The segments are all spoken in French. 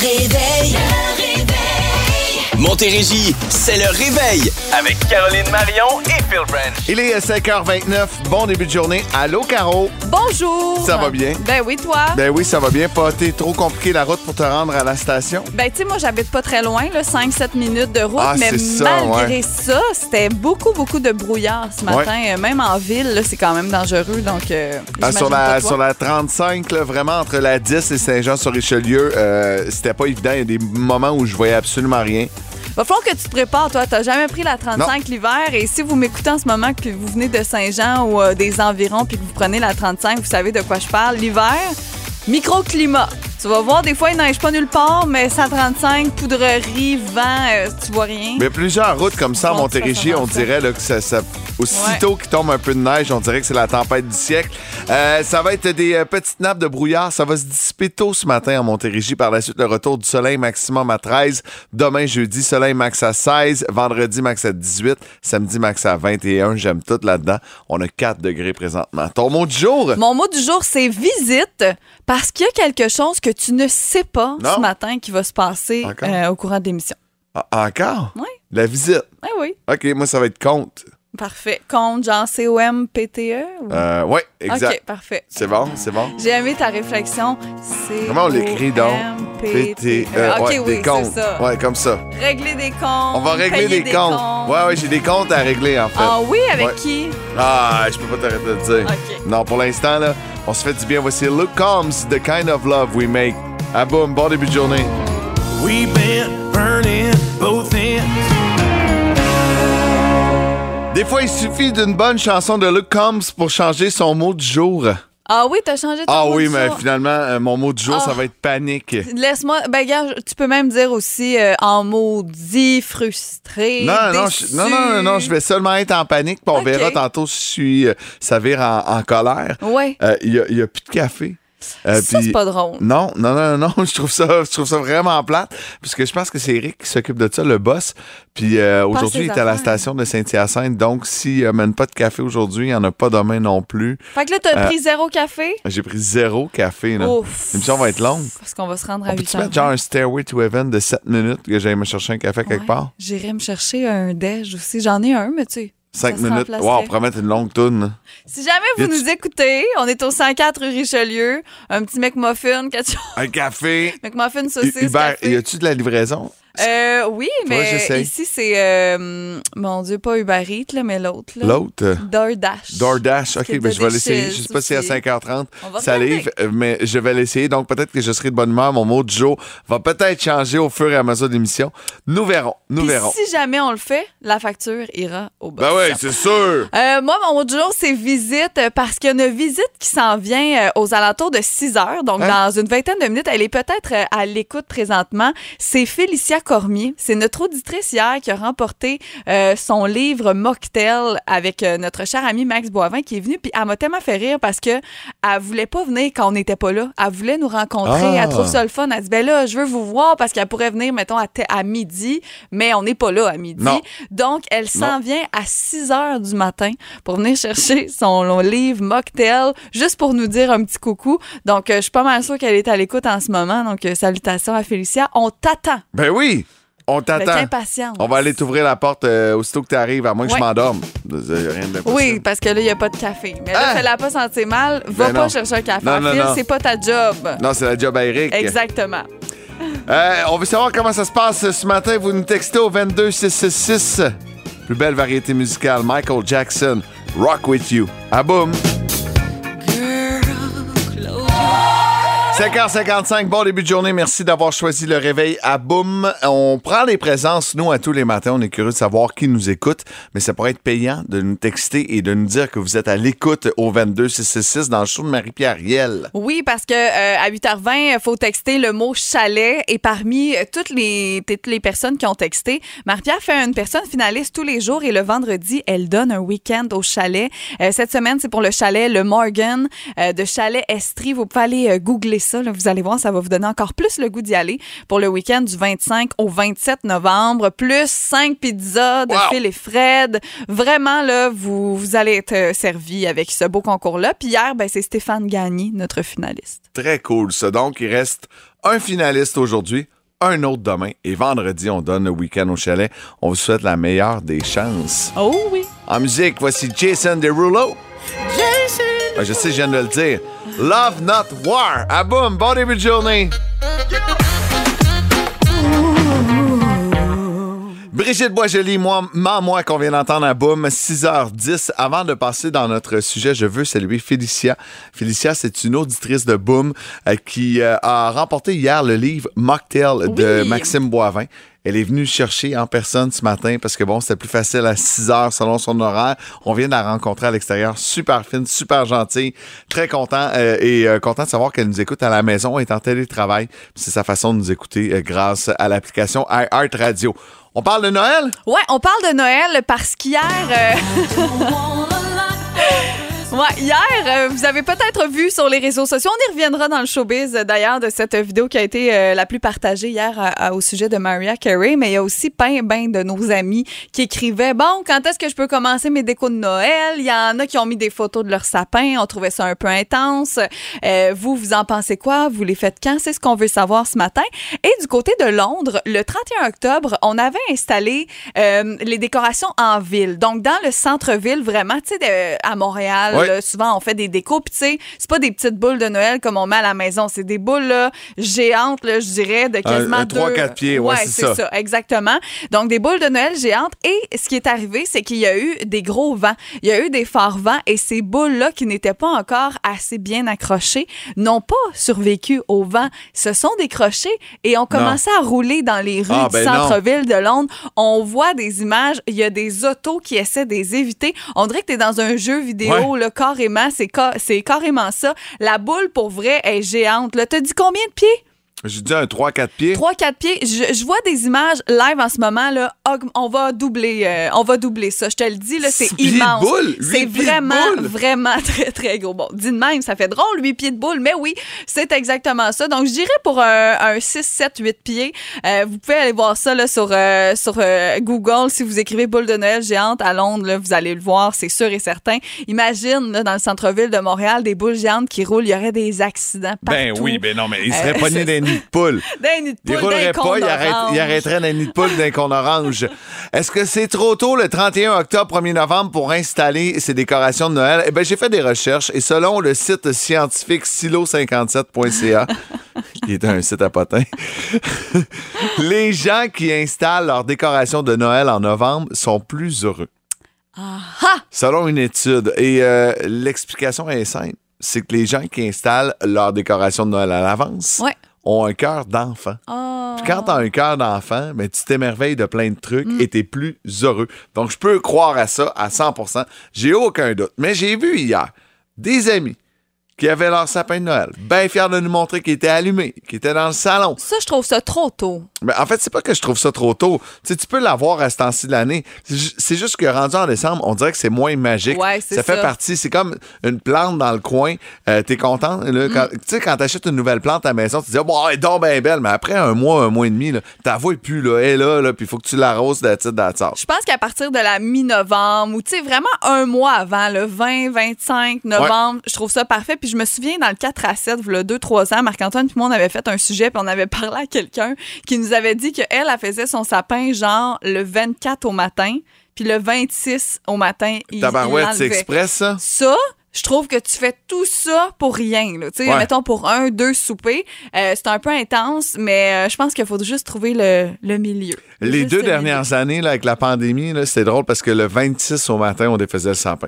réveil. Montérégie, c'est le réveil avec Caroline Marion et Phil Branch. Il est 5h29. Bon début de journée. Allô, Caro? Bonjour. Ça va bien? Ben oui, toi? Ben oui, ça va bien. Pas été trop compliqué la route pour te rendre à la station? Ben, tu sais, moi, j'habite pas très loin, 5-7 minutes de route, Ah, mais c'est ça, malgré ouais. ça, c'était beaucoup, beaucoup de brouillard ce matin. Euh, Même en ville, c'est quand même dangereux, donc euh, Ah, sur, la, toi. sur la 35, là, vraiment entre la 10 et Saint-Jean-sur-Richelieu, euh, c'était pas évident. Il y a des moments où je voyais absolument rien. Va falloir que tu te prépares, toi. T'as jamais pris la 35 l'hiver. Et si vous m'écoutez en ce moment, que vous venez de Saint-Jean ou euh, des environs, puis que vous prenez la 35, vous savez de quoi je parle. L'hiver, microclimat. Tu vas voir, des fois, il neige pas nulle part, mais 135, poudrerie, vent, euh, tu vois rien. Mais plusieurs routes comme ça à Bon, Montérégie, ça, ça on dirait là, que ça, ça- aussitôt qu'il tombe un peu de neige, on dirait que c'est la tempête du siècle. Euh, ça va être des euh, petites nappes de brouillard. Ça va se dissiper tôt ce matin en Montérégie. Par la suite, le retour du soleil maximum à 13. Demain, jeudi, soleil max à 16. Vendredi, max à 18. Samedi, max à 21. J'aime tout là-dedans. On a 4 degrés présentement. Ton mot du jour? Mon mot du jour, c'est visite, parce qu'il y a quelque chose que tu ne sais pas Non. ce matin qui va se passer euh, au courant de l'émission. Ah, encore? Oui. La visite? Ah oui, OK, moi, ça va être compte. parfait. Compte, genre C-O-M-P-T-E? ou- Euh, exact. OK, parfait. C'est bon, c'est bon. J'ai aimé ta réflexion. Comment on l'écrit donc? P-T. euh, OK, ouais, oui, des comptes. ça. Ouais, comme ça. Régler des comptes. On va régler des, comptes. Ouais, ouais, j'ai des comptes à régler, en fait. Ah oui, avec Ouais. qui? Ah, je peux pas t'arrêter de dire. OK. Non, pour l'instant, là, on se fait du bien. Voici Look Comes, The Kind of Love We Make. Ah boum, bon début de journée. We've been burning both ends. Des fois, il suffit d'une bonne chanson de Look Comes pour changer son mot du jour. Ah oui, t'as changé ton Ah mot oui, du mais jour. finalement, euh, mon mot du jour, ça Ah. va être panique. Laisse-moi. Ben, gars, tu peux même dire aussi euh, en maudit, frustré. Non, non, déçu. non, non, non, non, je vais seulement être en panique, puis on Ok. verra tantôt si je suis, euh, ça vire en, en colère. Ouais. Euh, Il y, a, il y a plus de café. Euh, ça, c'est pas drôle. Non, non, non, non, je trouve ça, je trouve ça vraiment plate, parce que je pense que c'est Eric qui s'occupe de ça, le boss. Puis euh, aujourd'hui, il est à la station de Saint-Hyacinthe, donc s'il amène pas de café aujourd'hui, il n'y en a pas demain non plus. Fait que là, t'as Euh, pris zéro café? J'ai pris zéro café. là. Ouf. L'émission va être longue. Parce qu'on va se rendre à On 8 peut-tu mettre genre un Stairway to Heaven de 7 minutes que j'aille me chercher un café quelque part? J'irai me chercher un déj aussi. J'en ai un, mais tu sais. 5 ça se minutes. Wow, on pourrait mettre une longue toune. Si jamais vous nous écoutez, on est au 104 rue Richelieu. Un petit McMuffin, quelque chose. Un café. McMuffin saucisse. Uber, café. y a-tu de la livraison? Euh, oui, mais ici, c'est. euh, mon Dieu, pas Uber Eats, là, mais l'autre. là. L'autre? DoorDash. DoorDash, ok, est ben de je vais l'essayer. Je sais pas si à aussi. 5h30 On va ça livre, euh, mais je vais l'essayer. Donc peut-être que je serai de bonne humeur. Mon mot du jour va peut-être changer au fur et à mesure de l'émission. Nous verrons. Nous verrons. si jamais on le fait, la facture ira au boss. Ben oui, c'est sûr. Euh, moi, mon mot du jour, c'est visite parce qu'il y a une visite qui s'en vient aux alentours de 6 heures. Donc, Hein? dans une vingtaine de minutes, elle est peut-être à l'écoute présentement. C'est Félicia Cormier. C'est notre auditrice hier qui a remporté euh, son livre Mocktail avec euh, notre cher ami Max Boivin qui est venu. Puis elle m'a tellement fait rire parce que elle voulait pas venir quand on n'était pas là. Elle voulait nous rencontrer. Ah. Elle trouve ça le fun. Elle dit, ben là, je veux vous voir parce qu'elle pourrait venir, mettons, à, midi, mais on n'est pas là à midi. Non. Donc, elle s'en vient à 6 heures du matin pour venir chercher son livre Mocktail, juste pour nous dire un petit coucou. Donc, euh, je suis pas mal sûre qu'elle est à l'écoute en ce moment. Donc, salutations à Félicia. On t'attend Ben oui, on t'attend. On va aller t'ouvrir la porte euh, aussitôt que tu arrives, à moins que Ouais. je m'endorme. Oui, parce que là, il n'y a pas de café. Mais là, Ah! fais-la pas sentir mal. Va Ben pas non. chercher un café. Non, non. c'est pas ta job. Non, c'est la job à Eric. Exactement. Euh, on veut savoir comment ça se passe ce matin. Vous nous textez au 22666. Plus belle variété musicale, Michael Jackson, Rock With You. À boum. 5h55, bon début de journée. Merci d'avoir choisi le réveil à boum. On prend les présences, nous, à tous les matins. On est curieux de savoir qui nous écoute, mais ça pourrait être payant de nous texter et de nous dire que vous êtes à l'écoute au 22666 dans le show de Marie-Pierre Riel. Oui, parce que euh, à 8h20, il faut texter le mot chalet. Et parmi euh, toutes les, toutes les personnes qui ont texté, Marie-Pierre fait une personne finaliste tous les jours et le vendredi, elle donne un week-end au chalet. Euh, cette semaine, c'est pour le chalet Le Morgan de Chalet Estrie. Vous pouvez aller googler ça. Là. vous allez voir, ça va vous donner encore plus le goût d'y aller pour le week-end du 25 au 27 novembre. Plus 5 pizzas de Wow. Phil et Fred. Vraiment, là, vous, vous allez être euh, servi avec ce beau concours-là. Puis hier, ben, c'est Stéphane Gagné, notre finaliste. Très cool, ça. Donc, il reste un finaliste aujourd'hui, un autre demain. Et vendredi, on donne le week-end au chalet. On vous souhaite la meilleure des chances. Oh oui! En musique, voici Jason Derulo. Ah, je sais, je viens de le dire. Love Not War. À boum, bon début de journée. Brigitte Boisjoli, moi, ma- moi qu'on vient d'entendre à Boom, 6h10. Avant de passer dans notre sujet, je veux saluer Félicia. Félicia, c'est une auditrice de Boom euh, qui euh, a remporté hier le livre Mocktail de Oui. Maxime Boivin. Elle est venue chercher en personne ce matin parce que bon, c'était plus facile à 6 heures selon son horaire. On vient de la rencontrer à l'extérieur. Super fine, super gentille. Très content euh, et euh, content de savoir qu'elle nous écoute à la maison. Est en télétravail. C'est sa façon de nous écouter euh, grâce à l'application iHeart Radio. On parle de Noël? Ouais, on parle de Noël parce qu'hier. euh, Ouais, hier, euh, vous avez peut-être vu sur les réseaux sociaux, on y reviendra dans le showbiz euh, d'ailleurs de cette vidéo qui a été euh, la plus partagée hier à- à- au sujet de Mariah Carey, mais il y a aussi plein ben de nos amis qui écrivaient bon, quand est-ce que je peux commencer mes décos de Noël? Il y en a qui ont mis des photos de leur sapin, on trouvait ça un peu intense. Euh, vous, vous en pensez quoi? Vous les faites quand? C'est ce qu'on veut savoir ce matin. Et du côté de Londres, le 31 octobre, on avait installé euh, les décorations en ville, donc dans le centre-ville vraiment, tu sais, à Montréal. Là, souvent, on fait des décos. Puis, tu sais, c'est pas des petites boules de Noël comme on met à la maison. C'est des boules là, géantes, là, je dirais, de quasiment un deux- 3-4 pieds, ouais, c'est c'est ça. exactement. Donc, des boules de Noël géantes. Et ce qui est arrivé, c'est qu'il y a eu des gros vents. Il y a eu des forts vents. Et ces boules-là, qui n'étaient pas encore assez bien accrochées, n'ont pas survécu au vent, se sont décrochées et ont commencé à rouler dans les rues Ah, du ben centre-ville de Londres. On voit des images. Il y a des autos qui essaient de les éviter. On dirait que tu es dans un jeu vidéo, là, carrément. C'est ca- c'est carrément ça. La boule, pour vrai, est géante. Là, t'as dit combien de pieds? J'ai dit un 3-4 pieds. 3-4 pieds. Je, je vois des images live en ce moment. Là. On va doubler euh, on va doubler ça. Je te le dis, là, c'est immense. C'est de vraiment, boule? vraiment très, très gros. Bon, dis de même, ça fait drôle, 8 pieds de boule, mais oui, c'est exactement ça. Donc, je dirais pour un, un 6, 7, 8 pieds. Euh, vous pouvez aller voir ça là, sur, euh, sur euh, Google. Si vous écrivez boule de Noël géante à Londres, là, vous allez le voir, c'est sûr et certain. Imagine, là, dans le centre-ville de Montréal, des boules géantes qui roulent, il y aurait des accidents partout. Ben oui, ben non, mais il serait Euh, pogné de poule. D'un nid de Il roulerait pas, il, arrête- orange. il arrêterait d'un nid de poule d'un con orange. Est-ce que c'est trop tôt le 31 octobre, 1er novembre pour installer ces décorations de Noël? Eh bien, j'ai fait des recherches et selon le site scientifique silo57.ca, qui est un site à potins, les gens qui installent leurs décorations de Noël en novembre sont plus heureux. Selon une étude. Et euh, l'explication est simple. C'est que les gens qui installent leurs décorations de Noël à l'avance Ouais. Ont un cœur d'enfant. Oh. Puis quand t'as un cœur d'enfant, ben, tu t'émerveilles de plein de trucs Mm. et t'es plus heureux. Donc, je peux croire à ça à 100% J'ai aucun doute. Mais j'ai vu hier des amis qui avaient leur sapin de Noël, bien fiers de nous montrer qu'ils étaient allumés, qu'ils étaient dans le salon. Ça, je trouve ça trop tôt. Mais en fait, c'est pas que je trouve ça trop tôt. Tu sais, tu peux l'avoir à ce temps-ci de l'année. C'est ju- C'est juste que rendu en décembre, on dirait que c'est moins magique. Ouais, c'est ça fait ça. partie. C'est comme une plante dans le coin. Euh, T'es content. là, Mm. Tu sais, quand t'achètes une nouvelle plante à la maison, tu dis, oh, bon, elle est donc bien belle. Mais après un mois, un mois et demi, là, ta voix est plus là. Elle est là, là puis il faut que tu l'arroses de titre d'attente. Je pense qu'à partir de la mi-novembre, ou tu sais, vraiment un mois avant, le 20, 25 novembre, je trouve ça parfait. Puis je me souviens, dans le 4 à 7, il 2-3 ans, Marc-Antoine puis moi, on avait fait un sujet, puis on avait parlé à quelqu'un qui nous avait dit qu'elle, elle faisait son sapin genre le 24 au matin, puis le 26 au matin, il, Tabarouette, c'est express, ça? Ça, je trouve que tu fais tout ça pour rien. là. Tu sais, Ouais. mettons pour un, deux soupers. Euh, c'est un peu intense, mais euh, je pense qu'il faut juste trouver le, le milieu. Les Juste deux le milieu. dernières années, là, avec la pandémie, c'était drôle parce que le 26 au matin, on défaisait le sapin.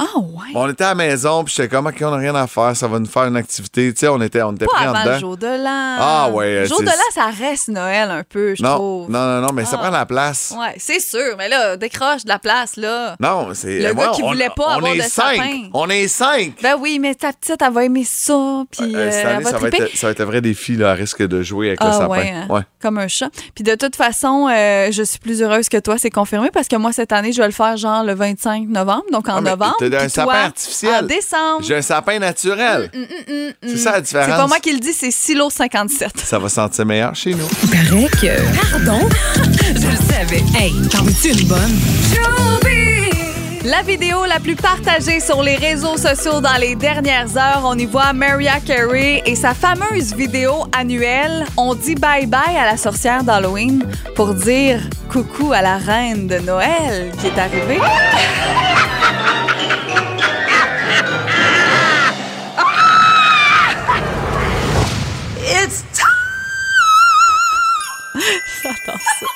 Ah ouais. On était à la maison, puis j'étais comme, OK, on n'a rien à faire, ça va nous faire une activité. Tu sais, on était, on était Pas pris en avant dedans. le jour de l'an. Ah ouais, Le jour de l'an, ça reste Noël un peu, je non, trouve. non, non, non, mais ça Ah. prend la place. Ouais, c'est sûr. Mais là, décroche de la place, là. Non, c'est. Le gars qui on- voulait pas on avoir est de cinq. sapin. On est cinq. Ben oui, mais ta petite, elle va aimer ça. Puis Euh, cette année, elle va ça, va être, ça va être un vrai défi, là, à risque de jouer avec le Ah sapin. ouais, hein? Ouais. comme un chat. Puis de toute façon, euh, je suis plus heureuse que toi, c'est confirmé, parce que moi, cette année, je vais le faire genre le 25 novembre, donc en Ah, novembre. D'un sapin artificiel. En décembre. J'ai un sapin naturel. c'est ça la différence. C'est pas moi qui le dis, c'est Silo 57. Ça va sentir meilleur chez nous. paraît que. Pardon? Je le savais. Hey, t'en veux-tu une bonne? La vidéo la plus partagée sur les réseaux sociaux dans les dernières heures, on y voit Mariah Carey et sa fameuse vidéo annuelle On dit bye bye à la sorcière d'Halloween pour dire coucou à la reine de Noël qui est arrivée. It's J'adore ça.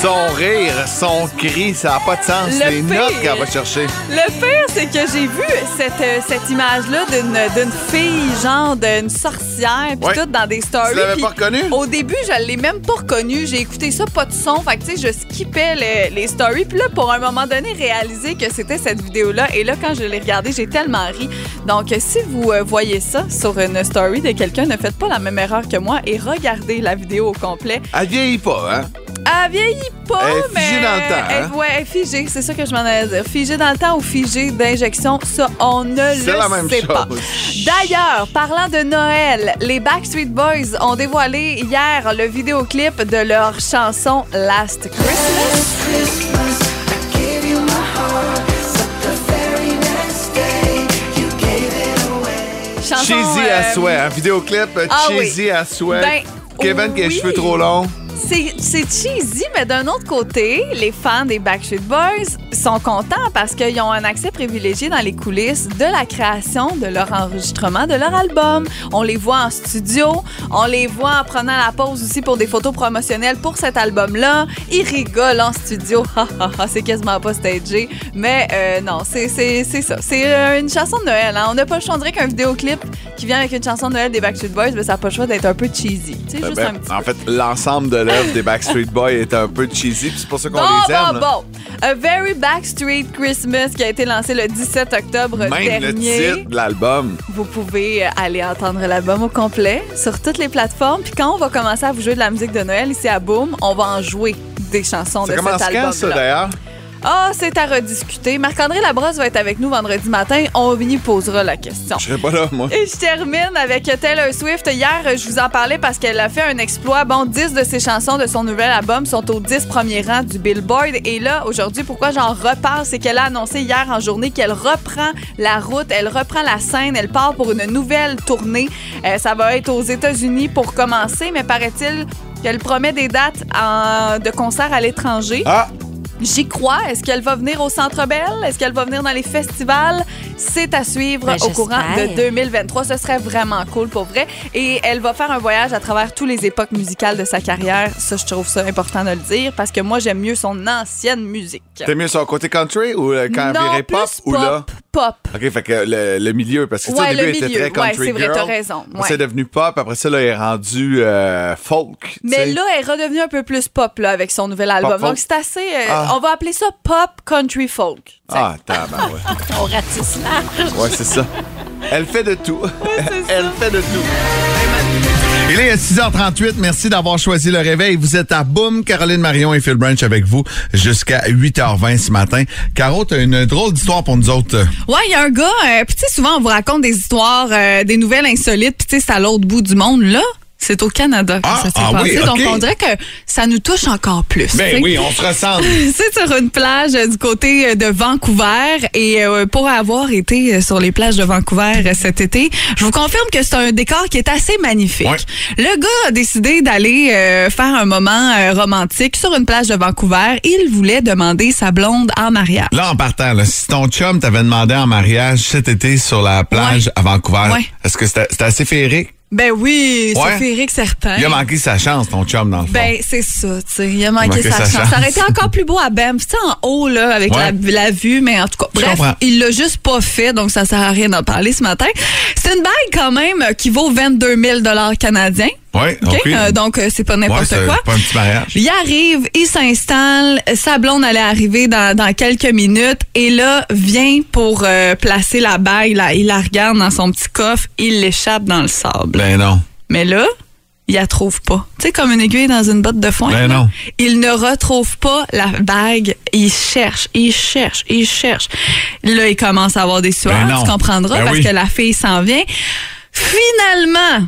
Son rire, son cri, ça n'a pas de sens. Le Les pire. notes qu'elle va chercher. Le pire, c'est que j'ai vu cette, euh, cette image-là d'une, fille, genre d'une sorcière, puis Ouais. tout dans des stories. Tu l'avais pas reconnue? Au début, je l'ai même pas reconnue. J'ai écouté ça, pas de son. Fait que, tu sais, je skippais le- les stories. Puis là, pour un moment donné, réaliser que c'était cette vidéo-là. Et là, quand je l'ai regardée, j'ai tellement ri. Donc, euh, si vous euh, voyez ça sur une story de quelqu'un, ne faites pas la même erreur que moi et regardez la vidéo au complet. Elle vieillit pas, hein? Elle vieillit pas, Elle est mais. dans le temps, hein? Elle- ouais, elle est figée, c'est ça que je m'en allais dire. Figée dans le temps ou figée d'injection, ça, on ne C'est le la même sait chose. pas. D'ailleurs, parlant de Noël, les Backstreet Boys ont dévoilé hier le vidéoclip de leur chanson Last Christmas. Chanson, Cheesy euh, à souhait. Un vidéoclip ah oui. cheesy à souhait. Ben, Kevin qui a les oui. cheveux trop longs. C'est cheesy, mais d'un autre côté, les fans des Backstreet Boys sont contents parce qu'ils ont un accès privilégié dans les coulisses de la création, de leur enregistrement, de leur album. On les voit en studio, on les voit en prenant la pause aussi pour des photos promotionnelles pour cet album-là. Ils rigolent en studio. C'est quasiment pas stagé. Mais euh, non, c'est ça. C'est euh, une chanson de Noël. hein. On n'a pas le choix. On dirait qu'un vidéoclip qui vient avec une chanson de Noël des Backstreet Boys, ben, ça n'a pas le choix d'être un peu cheesy. Tu sais, juste Ben, un petit en fait, l'ensemble de l'œuvre des Backstreet Boys est un peu cheesy, puis c'est pour ça qu'on Bon, les aime. bon, bon. A Very Backstreet Christmas qui a été lancé le 17 octobre Même le dernier. titre de l'album. Vous pouvez euh, aller entendre l'album au complet sur toutes les plateformes. Puis quand on va commencer à vous jouer de la musique de Noël ici à Boom, on va en jouer des chansons Ça de commence cet quand, ça, album-là. d'ailleurs? Ah, c'est à rediscuter. Marc-André Labrosse va être avec nous vendredi matin. On y posera la question. Je serais pas là, moi. Et je termine avec Taylor Swift. Hier, je vous en parlais parce qu'elle a fait un exploit. Bon, 10 de ses chansons de son nouvel album sont aux 10 premiers rangs du Billboard. Et là, aujourd'hui, pourquoi j'en reparle, c'est qu'elle a annoncé hier en journée qu'elle reprend la route, elle reprend la scène, elle part pour une nouvelle tournée. Euh, ça va être aux États-Unis pour commencer, mais paraît-il qu'elle promet des dates en- de concerts à l'étranger. Ah! J'y crois. Est-ce qu'elle va venir au Centre Bell? Est-ce qu'elle va venir dans les festivals? C'est à suivre Ben, au courant de j'espère. 2023. Ce serait vraiment cool pour vrai. Et elle va faire un voyage à travers toutes les époques musicales de sa carrière. Ça, je trouve ça important de le dire parce que moi, j'aime mieux son ancienne musique. T'es mieux sur le côté country ou quand elle non, virait plus pop, ou là? Pop. OK, fait que le, le milieu, parce que Ouais, au début, le elle était très Ouais, country c'est vrai, t'as raison. Ouais. C'est devenu pop, après ça, là, elle est rendue euh, folk. Mais là, elle est redevenue un peu plus pop là, avec son nouvel album. Pop. Donc, c'est assez. euh, Ah. On va appeler ça pop country folk. tu sais. Ah, tabarouette. On ratisse large. Ouais, c'est ça. Elle fait de tout. Elle fait de tout. Il est 6h38. Merci d'avoir choisi le réveil. Vous êtes à Boom, Caroline Marion et Phil Branch avec vous jusqu'à 8h20 ce matin. Caro, t'as une drôle d'histoire pour nous autres. Ouais, il y a un gars, euh, tu sais, souvent on vous raconte des histoires, euh, des nouvelles insolites, puis tu sais, c'est à l'autre bout du monde. Là, c'est au Canada que Ah, ça s'est ah passé. oui, Donc on dirait que ça nous touche encore plus. Ben oui, on se ressemble. C'est sur une plage euh, du côté euh, de Vancouver et euh, pour avoir été sur les plages de Vancouver euh, cet été, je vous confirme que c'est un décor qui est assez magnifique. Ouais. Le gars a décidé d'aller faire un moment romantique sur une plage de Vancouver. Il voulait demander sa blonde en mariage. Là, en partant, là, si ton chum t'avait demandé en mariage cet été sur la plage Ouais. à Vancouver, Ouais. est-ce que c'était assez féerique? Ben oui, Ouais. c'est féerique certain. Il a manqué sa chance, ton chum, dans le fond. Ben, c'est ça, tu sais. Il a manqué, manqué sa, sa chance. chance. Ça aurait été encore plus beau à Banff. Tu sais, en haut, là, avec Ouais. la, la vue, mais en tout cas, bref, il l'a juste pas fait, donc ça sert à rien d'en parler ce matin. C'est une bague, quand même, qui vaut 22 000 canadiens. Oui, OK? OK. Euh, donc, euh, c'est pas n'importe quoi. pas un petit mariage. Il arrive, il s'installe, sa blonde allait arriver dans, dans quelques minutes et là, vient pour euh, placer la bague, là, il la regarde dans son petit coffre, il l'échappe dans le sable. Ben non. Mais là, il la trouve pas. Tu sais, comme une aiguille dans une botte de foin. Ben non. Il ne retrouve pas la bague. Il cherche, il cherche, il cherche. Là, il commence à avoir des sueurs, Ben non. tu comprendras, Ben parce oui. que la fille s'en vient. Finalement,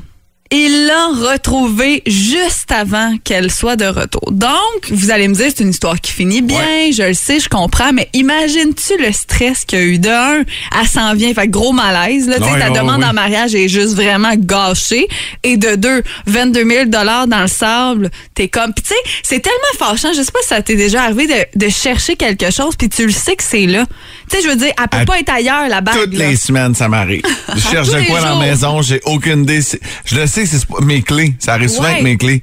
il l'a retrouvée juste avant qu'elle soit de retour. Donc, vous allez me dire, c'est une histoire qui finit bien, je le sais, je comprends, mais imagines-tu le stress qu'il y a eu? De un, elle s'en vient, fait gros malaise, là, tu sais, ta demande en mariage est juste vraiment gâchée, et de deux, 22 000 dollars dans le sable, t'es comme, tu sais, c'est tellement fâchant, je sais pas si ça t'est déjà arrivé de, de chercher quelque chose, puis tu le sais que c'est là. Tu sais, je veux dire, elle peut À pas être ailleurs, la bague. Toutes là. les semaines, ça m'arrive. Je cherche de quoi dans la maison, j'ai aucune idée. Je le sais, c'est mes clés. Ça arrive souvent avec mes clés.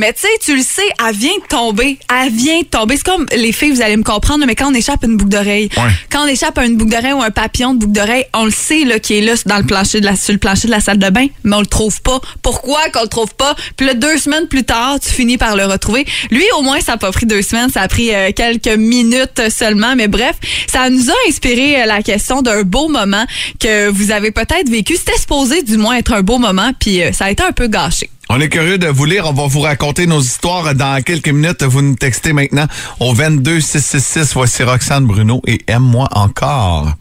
Mais tu sais, tu le sais, elle vient de tomber. Elle vient de tomber. C'est comme les filles, vous allez me comprendre, mais quand on échappe une boucle d'oreille, Ouais. quand on échappe à une boucle d'oreille ou un papillon de boucle d'oreille, on le sait là, qui est là dans le plancher de la, sur le plancher de la salle de bain, mais on le trouve pas. Pourquoi qu'on le trouve pas? Puis là, deux semaines plus tard, tu finis par le retrouver. Lui, au moins, ça n'a pas pris deux semaines, ça a pris euh, quelques minutes seulement. Mais bref, ça nous a inspiré euh, la question d'un beau moment que vous avez peut-être vécu. C'était supposé du moins être un beau moment, puis euh, ça a été un peu gâché. On est curieux de vous lire. On va vous raconter nos histoires dans quelques minutes. Vous nous textez maintenant au 22 666. Voici Roxane Bruno et Aime-moi encore.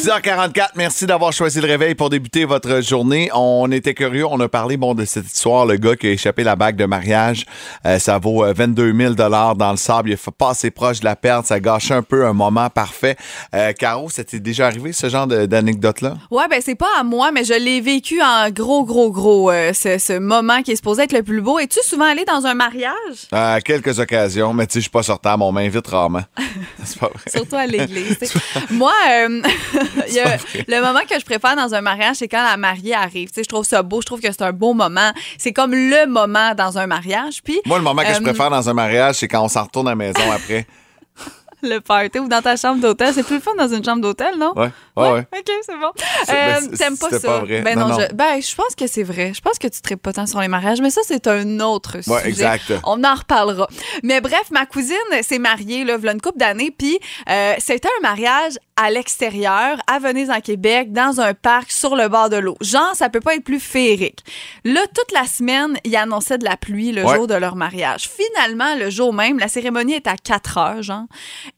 6h44, merci d'avoir choisi le réveil pour débuter votre journée. On était curieux, on a parlé bon de cette histoire, le gars qui a échappé la bague de mariage. Euh, ça vaut euh, 22 000 dans le sable. Il est pas assez proche de la perte. Ça gâche un peu un moment parfait. Euh, Caro, ça t'est déjà arrivé ce genre d'anecdote-là? Ouais, ben c'est pas à moi, mais je l'ai vécu en gros, gros, gros, euh, ce, ce moment qui est supposé être le plus beau. Es-tu souvent allé dans un mariage? À quelques occasions, mais tu sais, je suis pas sortable, on m'invite rarement. C'est pas vrai. Surtout à l'église. Moi, euh, il y a- le moment que je préfère dans un mariage, c'est quand la mariée arrive. Tu sais, je trouve ça beau, je trouve que c'est un beau moment. C'est comme le moment dans un mariage. Puis Moi, le moment que je Euh, préfère dans un mariage, c'est quand on s'en retourne à la maison après. le party ou dans ta chambre d'hôtel, c'est plus le fun dans une chambre d'hôtel, non? Ouais, ouais, ouais. OK, c'est bon. Euh, T'aimes pas ça? pas vrai. Ben Non, non, non. Je, ben, je pense que c'est vrai. Je pense que tu traites pas tant sur les mariages, mais ça, c'est un autre sujet. Exact. On en reparlera. Mais bref, ma cousine s'est mariée, là, v'là une couple d'années, puis euh, c'était un mariage à l'extérieur, à Venise, en Québec, dans un parc sur le bord de l'eau. Genre, ça peut pas être plus féerique. Là, toute la semaine, ils annonçaient de la pluie le Ouais. jour de leur mariage. Finalement, le jour même, la cérémonie est à 4 heures, genre.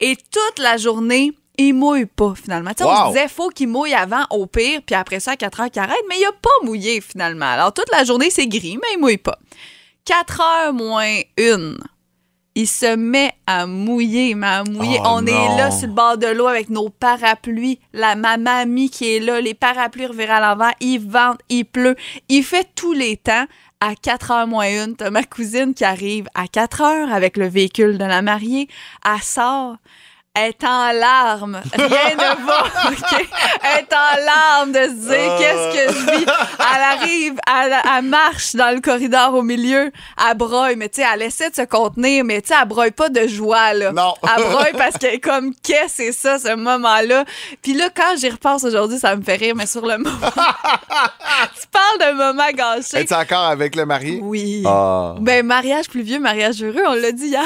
Et toute la journée, il mouille pas, finalement. Sais, On Wow. se disait, faut qu'il mouille avant, au pire, puis après ça, à 4 heures qu'il arrête, mais il a pas mouillé, finalement. Alors, toute la journée, c'est gris, mais il mouille pas. 4 heures moins une. Il se met à mouiller, mais à mouiller. Oh On non. est là sur le bord de l'eau avec nos parapluies. La ma mamie qui est là, les parapluies revirés à l'envers. Il vente, il pleut. Il fait tous les temps. À 4 heures moins une, t'as ma cousine qui arrive à 4 heures avec le véhicule de la mariée. Elle sort. Elle est en larmes. Rien ne va, OK? Elle est en larmes de se dire Ah. qu'est-ce que je vis. Elle arrive, elle, elle marche dans le corridor au milieu, elle broye, mais tu sais, elle essaie de se contenir, mais tu sais, elle broye pas de joie, là. Non. Elle broye parce qu'elle est comme, qu'est-ce que c'est ça, ce moment-là? Puis là, quand j'y repense aujourd'hui, ça me fait rire, mais sur le moment. tu parles d'un moment gâché. Es-tu encore avec le marié? Oui. Ah. Ben, mariage plus vieux, mariage heureux, on l'a dit hier.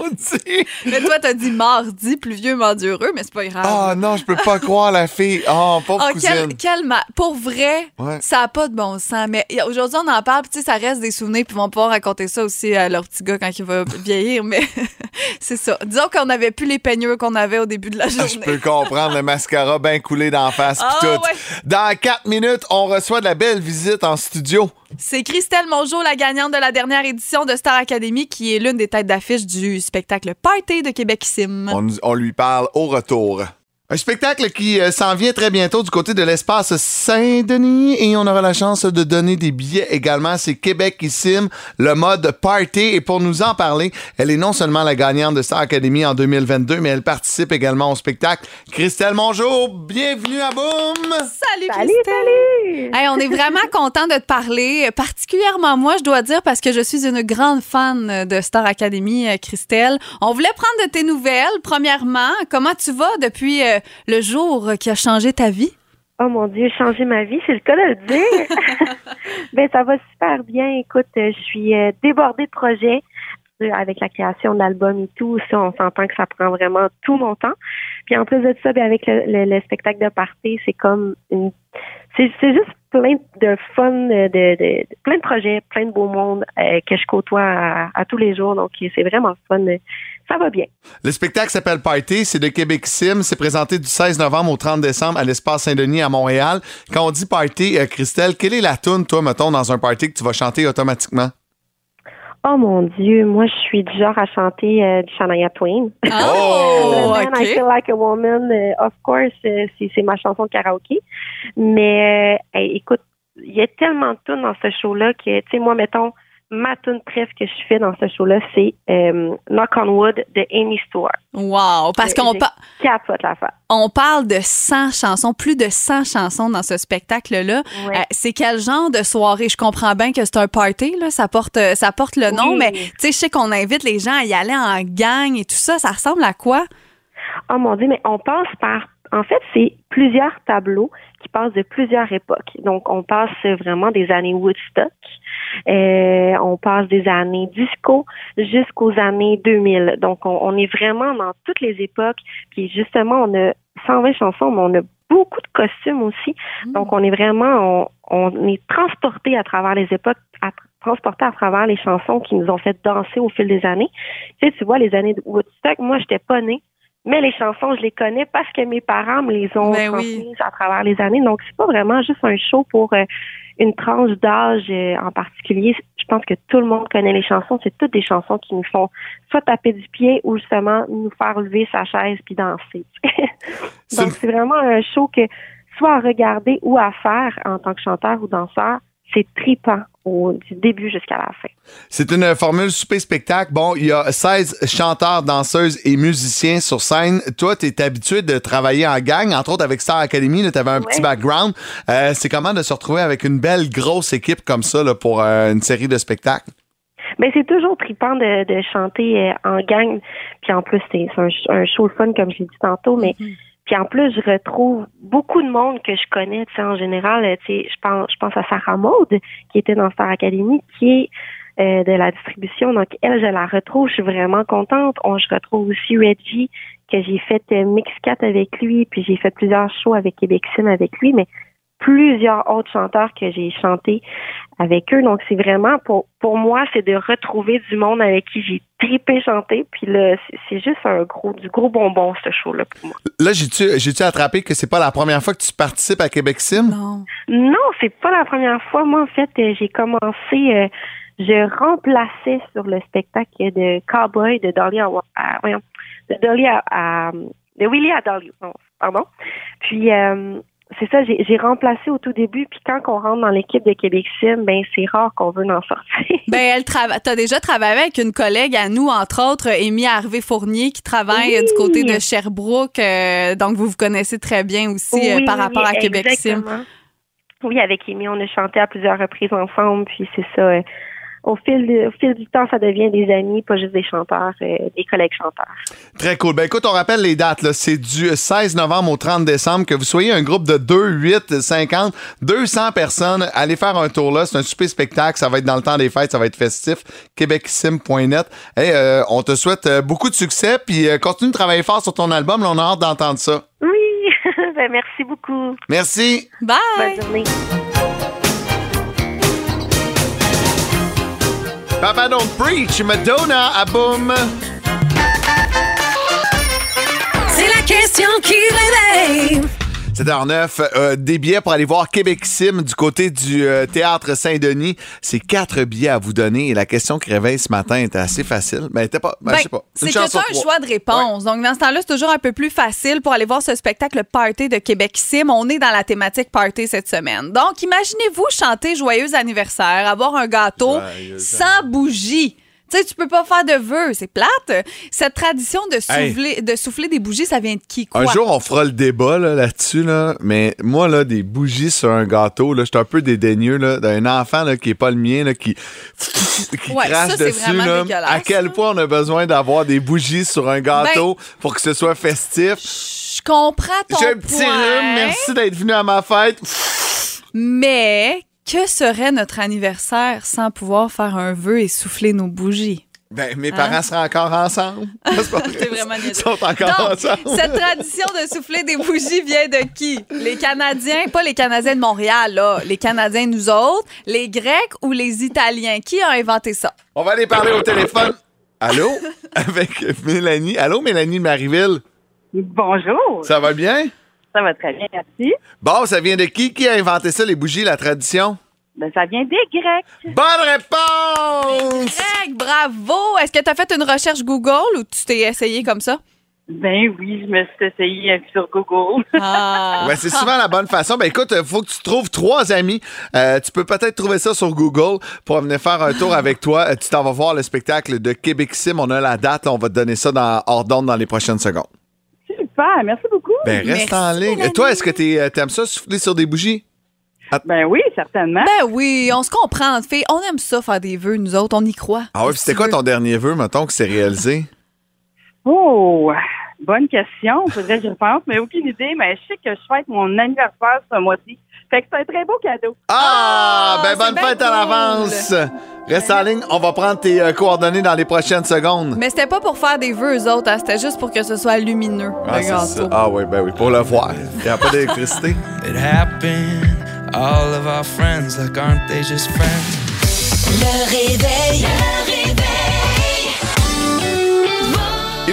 On dit? mais toi, t'as dit mardi, plus vieux, mardi heureux, mais c'est pas grave. Ah non, je peux pas croire la fille. Oh, pauvre Ah, cousine. quel, quel ma- Pour vrai, Ouais. ça n'a pas de bon sens. Mais a- aujourd'hui, on en parle, puis ça reste des souvenirs, puis ils vont pouvoir raconter ça aussi à leur petit gars quand il va vieillir. Mais c'est ça. Disons qu'on n'avait plus les peigneux qu'on avait au début de la Ah, journée. Je peux comprendre le mascara bien coulé d'en face Ah, tout. ouais. Dans quatre minutes, on reçoit de la belle visite en studio. C'est Christelle Mongeau, la gagnante de la dernière édition de Star Academy, qui est l'une des têtes d'affiche du spectacle Party de Québec Sim. On, lui parle au retour. Un spectacle qui euh, s'en vient très bientôt du côté de l'espace Saint-Denis et on aura la chance de donner des billets également. C'est Québec qui sim, le mode party. Et pour nous en parler, elle est non seulement la gagnante de Star Academy en 2022, mais elle participe également au spectacle. Christelle Mongeau, bienvenue à Boom! Salut, Salut, Christelle! salut! Hey, on est vraiment content de te parler, particulièrement moi, je dois dire, parce que je suis une grande fan de Star Academy, euh, Christelle. On voulait prendre de tes nouvelles. Premièrement, comment tu vas depuis euh, le jour qui a changé ta vie? Oh mon Dieu, changer ma vie, c'est le cas de le dire. ben ça va super bien. Écoute, je suis euh, débordée de projets avec la création de l'album et tout. Ça, on s'entend que ça prend vraiment tout mon temps. Puis en plus de ça, ben, avec le, le- le spectacle de party, c'est comme une c'est juste plein de fun, euh, de, plein de projets, plein de beaux mondes euh, que je côtoie à, à tous les jours. Donc, c'est vraiment fun. Ça va bien. Le spectacle s'appelle Party, c'est de Québec Sim, c'est présenté du 16 novembre au 30 décembre à l'Espace Saint-Denis à Montréal. Quand on dit party, euh, Christelle, quelle est la tune, toi, mettons, dans un party que tu vas chanter automatiquement? Oh mon Dieu, moi, je suis du genre à chanter euh, du Shania Twain. Oh, Man I OK. Feel Like a Woman, euh, of course, euh, c'est ma chanson de karaoké. Mais écoute, il y a tellement de tunes dans ce show-là que, tu sais, moi, mettons, ma tune presque que je fais dans ce show-là, c'est euh, Knock on Wood de Amy Stewart. Wow! Parce qu'on J'ai pa- capote la face. on parle de 100 chansons, plus de 100 chansons dans ce spectacle-là. Ouais. Euh, c'est quel genre de soirée? Je comprends bien que c'est un party, là, ça porte, euh, ça porte le nom, Oui. mais tu sais, je sais qu'on invite les gens à y aller en gang et tout ça. Ça ressemble à quoi? Oh mon Dieu, mais on passe par. En fait, c'est plusieurs tableaux qui passent de plusieurs époques. Donc, on passe vraiment des années Woodstock, euh, on passe des années disco jusqu'aux années 2000. Donc, on, on est vraiment dans toutes les époques. Puis, justement, on a 120 chansons, mais on a beaucoup de costumes aussi. Donc, on est vraiment, on, on est transporté à travers les époques, à, transporté à travers les chansons qui nous ont fait danser au fil des années. Tu sais, tu vois, les années de Woodstock, moi, j'étais pas née. Mais les chansons, je les connais parce que mes parents me les ont Ben oui. transmises à travers les années. Donc, c'est pas vraiment juste un show pour euh, une tranche d'âge euh, en particulier. Je pense que tout le monde connaît les chansons. C'est toutes des chansons qui nous font soit taper du pied ou justement nous faire lever sa chaise puis danser. Donc, c'est vraiment un show que soit à regarder ou à faire en tant que chanteur ou danseur. C'est tripant au, du début jusqu'à la fin. C'est une formule souper-spectacle. Bon, il y a 16 chanteurs, danseuses et musiciens sur scène. Toi, tu es habitué de travailler en gang, entre autres avec Star Academy. Tu avais un petit background. Euh, c'est comment de se retrouver avec une belle grosse équipe comme ça là, pour euh, une série de spectacles? Mais c'est toujours trippant de, de chanter euh, en gang. Puis en plus, c'est un, show fun, comme je l'ai dit tantôt. Mais puis en plus, je retrouve beaucoup de monde que je connais. Tu sais, en général, euh, tu sais, je pense, je pense à Sarah Maud, qui était dans Star Academy, qui est euh, de la distribution. Donc elle, je la retrouve. Je suis vraiment contente. On, je retrouve aussi Reggie, que j'ai fait euh, Mix 4 avec lui, puis j'ai fait plusieurs shows avec Québec Sim avec lui. Mais plusieurs autres chanteurs que j'ai chanté avec eux. Donc, c'est vraiment, pour, pour moi, c'est de retrouver du monde avec qui j'ai tripé chanter. Puis là, c'est- c'est juste un gros, du gros bonbon, ce show-là, pour moi. Là, j'ai-tu j'ai-tu attrapé que c'est pas la première fois que tu participes à Québec Sim? Non. Non, c'est pas la première fois. Moi, en fait, euh, j'ai commencé, euh, je remplaçais sur le spectacle de Cowboy de Dolly à, à- voyons, de Dolly à, à- de Willie à Dolly, non, pardon. Puis, euh, c'est ça, j'ai j'ai remplacé au tout début. Puis quand on rentre dans l'équipe de Québec Sim, ben c'est rare qu'on veut en sortir. Ben, elle travaille. T'as déjà travaillé avec une collègue à nous, entre autres, Amy Harvey Fournier, qui travaille euh, du côté de Sherbrooke. euh, donc, vous vous connaissez très bien aussi euh, par rapport à Québec Sim. Oui, avec Amy, on a chanté à plusieurs reprises ensemble, puis c'est ça. euh, au fil, de- au fil du temps, ça devient des amis, pas juste des chanteurs, euh, des collègues chanteurs. Très cool. Ben écoute, on rappelle les dates. là. C'est du 16 novembre au 30 décembre. Que vous soyez un groupe de 2, 8, 50, 200 personnes, allez faire un tour là. C'est un super spectacle. Ça va être dans le temps des fêtes. Ça va être festif. québecsim.net. Hey, euh, on te souhaite euh, beaucoup de succès. Puis euh, continue de travailler fort sur ton album. Là, on a hâte d'entendre ça. Oui, ben, merci beaucoup. Merci. Bye! Bonne journée. Papa Don't Preach, Madonna à boum. C'est la question qui réveille. 7h09, euh, des billets pour aller voir Québec Sim du côté du euh, Théâtre Saint-Denis. C'est quatre billets à vous donner et la question qui réveille ce matin était assez facile. Ben, était pas, ben, Ben, je sais pas. C'est que t'as un choix de réponse. Donc, dans ce temps-là, c'est toujours un peu plus facile pour aller voir ce spectacle Party de Québec Sim. On est dans la thématique Party cette semaine. Donc, imaginez-vous chanter Joyeux anniversaire, avoir un gâteau Joyeux sans bougie. Tu sais, tu peux pas faire de vœux, c'est plate. Cette tradition de Hey. souffler, de souffler des bougies, ça vient de qui, quoi? Un jour, on fera le débat là, là-dessus, là, mais moi, là, des bougies sur un gâteau, là, je suis un peu dédaigneux là, d'un enfant là, qui est pas le mien, là, qui, qui Ouais, crache ça, dessus. Là. À quel point on a besoin d'avoir des bougies sur un gâteau pour que ce soit festif? Je comprends ton J'ai un petit point, rhume, merci d'être venu à ma fête. Mais que serait notre anniversaire sans pouvoir faire un vœu et souffler nos bougies? Ben, mes parents seraient encore ensemble. C'est vrai. Vraiment Ils sont encore Donc, ensemble. cette tradition de souffler des bougies vient de qui? Les Canadiens, pas les Canadiens de Montréal, là. Les Canadiens, nous autres, les Grecs ou les Italiens? Qui a inventé ça? On va aller parler au téléphone. Allô? Avec Mélanie. Allô, Mélanie de Marieville? Bonjour, Ça va bien? Ça va très bien, merci. Bon, ça vient de qui? Qui a inventé ça, les bougies, la tradition? Ben, ça vient des Grecs. Bonne réponse! Greg, bravo! Est-ce que tu as fait une recherche Google ou tu t'es essayé comme ça? Ben oui, je me suis essayé euh, sur Google. Ah! Ouais, c'est souvent la bonne façon. Ben écoute, il faut que tu trouves trois amis. Euh, tu peux peut-être trouver ça sur Google pour venir faire un tour avec toi. Euh, Tu t'en vas voir le spectacle de Québec Sim. On a la date. là. on va te donner ça dans hors d'onde dans les prochaines secondes. Super, merci beaucoup. Ben reste Merci, en ligne. Et toi, est-ce que t'es, euh, t'aimes ça souffler sur des bougies? Ben oui, certainement. Ben oui, on se comprend, fille. On aime ça faire des vœux, nous autres. On y croit. Ah ouais, puis c'était quoi que ton dernier vœu, mettons, qui s'est réalisé? Oh, bonne question. Faudrait que j'y repense, mais aucune idée. Mais je sais que je fête mon anniversaire ce mois-ci. Fait que c'est un très beau cadeau. Ah, Ah, ben bonne fête à l'avance. Reste en ligne, on va prendre tes euh, coordonnées dans les prochaines secondes. Mais c'était pas pour faire des vœux, eux autres. hein. C'était juste pour que ce soit lumineux. Ah, c'est ça. Ah oui, ben oui, pour le voir. Il n'y a pas d'électricité. It happened. All of our friends, like, aren't they just friends? Le réveil. Le réveil.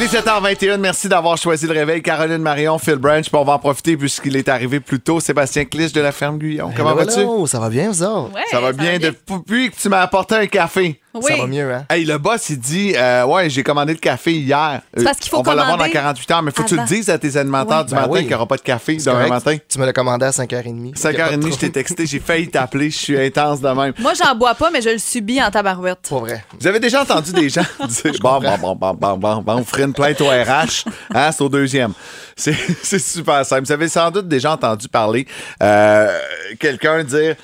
Est 7h21. Merci d'avoir choisi le réveil. Caroline Marion, Phil Branch. Puis on va en profiter puisqu'il est arrivé plus tôt. Sébastien Clich de la ferme Guyon. Comment vas-tu? Ça va bien, vous autres? Ouais, Ça va bien. Depuis que tu m'as apporté un café. Oui. Ça va mieux, hein? Hey, le boss, il dit euh, Ouais, j'ai commandé le café hier. C'est parce qu'il faut On va l'avoir dans commander 48 heures, mais faut que tu le dises à tes Oui. du Ben matin oui. qu'il n'y aura pas de café demain matin. Tu me l'as commandé à 5h30. 5h30, je t'ai texté, j'ai failli t'appeler, je suis intense de même. Moi, j'en bois pas, mais je le subis en tabarouette. Pas vrai. Vous avez déjà entendu des gens dire bon, bon, bon, bon, bon, bon, bon, on ferait une plainte au RH, hein, c'est au deuxième. C'est c'est super simple. Vous avez sans doute déjà entendu parler euh, quelqu'un dire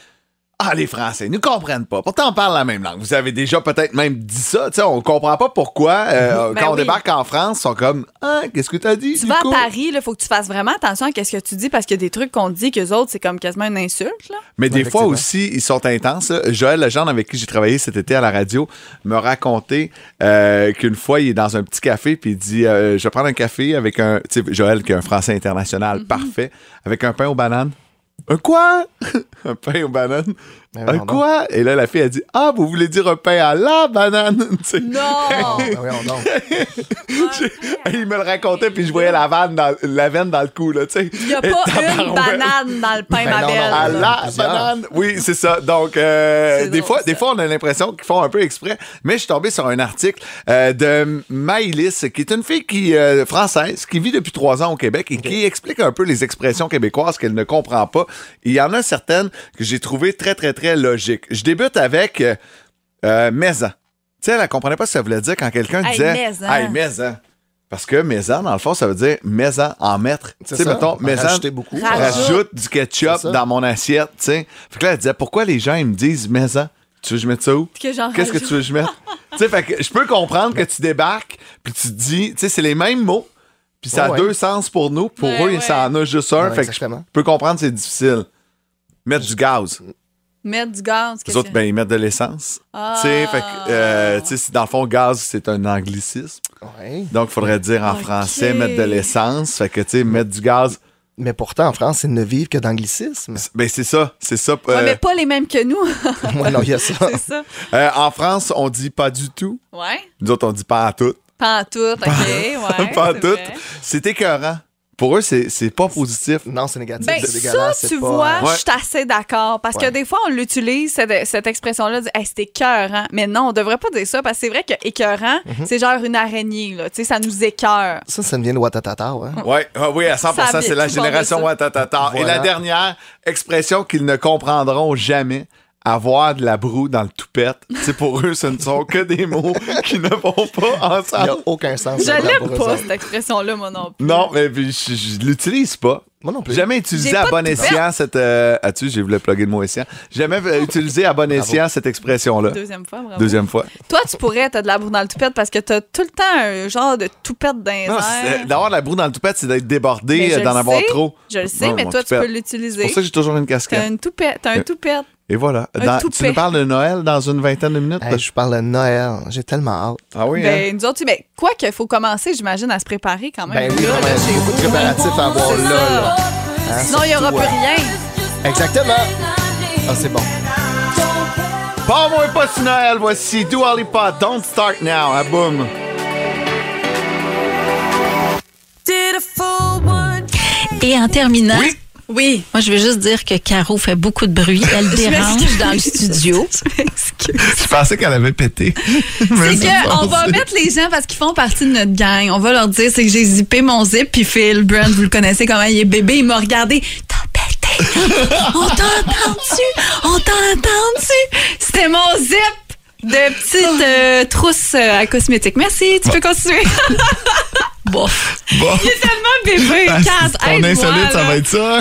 Ah, les Français ne comprennent pas. Pourtant, on parle la même langue. Vous avez déjà peut-être même dit ça. Tu sais, on comprend pas pourquoi, euh, Ben quand on oui. débarque en France, ils sont comme Ah, qu'est-ce que t'as dit? Tu vas à? Paris, il faut que tu fasses vraiment attention à ce que tu dis parce qu'il y a des trucs qu'on dit qu'eux autres, c'est comme quasiment une insulte. Là. Mais des fois aussi, ils sont intenses. là. Joël Legendre, avec qui j'ai travaillé cet été à la radio, me racontait euh, qu'une fois, il est dans un petit café, puis il dit euh, Je vais prendre un café avec un. Tu sais, Joël, qui est un français international parfait, avec un pain aux bananes. Un quoi? un pain aux bananes? Ben un quoi? Et là, la fille a dit Ah, vous voulez dire un pain à la banane? Non! Oh, ben il me le racontait, puis je voyais la, vanne dans, la veine dans le cou, là, tu sais. Il n'y a pas une banane dans le pain, Ben ma non, belle. non, À la banane. Oui, c'est ça. Donc, euh, des, drôle, fois, ça. des fois, on a l'impression qu'ils font un peu exprès. Mais je suis tombé sur un article euh, de Maïlis, qui est une fille qui, euh, française qui vit depuis trois ans au Québec et qui explique un peu les expressions québécoises qu'elle ne comprend pas. Il y en a certaines que j'ai trouvées très, très, très logiques. Je débute avec euh, euh, maison. Tu sais, elle ne comprenait pas ce que ça voulait dire quand quelqu'un Hey, disait maison. Hey, maison. Parce que maison, dans le fond, ça veut dire maison en maître. Tu C'est sais, mettons, maison. beaucoup. Rajoute. Du ketchup dans mon assiette, tu sais. Fait que là, elle disait, pourquoi les gens, ils me disent maison? Tu veux que je mette ça où? Qu'est-ce que tu veux que je mette? tu sais, fait que je peux comprendre que tu débarques, puis tu te dis, tu sais, c'est les mêmes mots, puis ça a Ouais, ouais. deux sens pour nous. Pour Ouais, eux, ouais. ça en a juste un. Ouais, fait que je exactement. peux comprendre que c'est difficile. Mettre du gaz. Mettre du gaz. Les autres, ben, ils mettent de l'essence. Ah. Tu sais, fait que, euh, tu sais, si dans le fond, gaz, c'est un anglicisme. Ouais. Donc, il faudrait dire en français mettre de l'essence. Fait que, tu sais, mettre du gaz. Mais pourtant, en France, ils ne vivent que d'anglicisme. Ben, c'est ça. C'est ça. Ouais, euh, mais pas les mêmes que nous. Moi, non, il y a ça. c'est ça. euh, en France, on dit pas du tout. Ouais. Nous autres, on dit pas à tout. Pas en tout, OK. Ouais. pas à tout. C'est écœurant. Pour eux, c'est c'est pas positif. Non, c'est négatif. Ben, ça, tu pas- vois, Ouais. je suis assez d'accord. Parce que des fois, on l'utilise, cette, cette expression-là, hey, c'est écœurant. Mais non, on devrait pas dire ça parce que c'est vrai que écœurant, Mhm. c'est genre une araignée. Là. Tu sais, ça nous écœure. Ça, ça me vient de Watatata, ouais. Ouais, ah oui, à 100 Ça c'est la génération. Watatata. Et Voilà. la dernière expression qu'ils ne comprendront jamais, avoir de la broue dans le toupette. Tu sais, pour eux, ce ne sont que des mots qui ne vont pas Il n'y a ensemble. aucun sens. Je l'aime pas, cette expression-là, moi non plus. Non, mais puis je, je l'utilise pas. Moi non plus. Jamais utilisé à bon escient cette. Euh, As-tu, j'ai voulu plugger le mot escient. Jamais utilisé à bon escient cette expression-là. Deuxième fois, bravo. Deuxième fois. Toi, tu pourrais, t'as de la boue dans le toupette parce que t'as tout le temps un genre de toupette dans les Non, airs. c'est- D'avoir de la broue dans le toupette, c'est d'être débordé, euh, d'en avoir sais, trop. Je le sais, Non, mais toi, tu peux C'est l'utiliser. pour ça que j'ai toujours une T'as casquette. une toupette, t'as un Euh, toupette. Et voilà. Dans- tu nous parles de Noël dans une vingtaine de minutes? Hey, je parle de Noël. J'ai tellement hâte. Ah oui, hein? Ben, nous autres, ben, quoi qu'il faut commencer, j'imagine, à se préparer quand même. Ben oui, là, beaucoup de préparatifs à avoir là. là. Hein, Sinon, il n'y aura plus euh, rien. Exactement. Ah, c'est bon. Pas moi, pas si Noël. Voici Dua Lipa. Don't start now. Ah, boum. Et en terminant, Oui. Oui, moi je veux juste dire que Caro fait beaucoup de bruit. Elle dérange dans le studio. Je pensais qu'elle avait pété. C'est qu'on va mettre les gens parce qu'ils font partie de notre gang. On va leur dire c'est que j'ai zippé mon zip puis Phil Brand, vous le connaissez comment il est bébé, il m'a regardé. T'as pété. On t'a entendu. On t'a entendu. C'était mon zip de petite euh, trousse euh, à cosmétiques. Merci, tu peux continuer. Bon. Bon. Il est tellement bébé, Ah, Ton insolite, ça va être ça.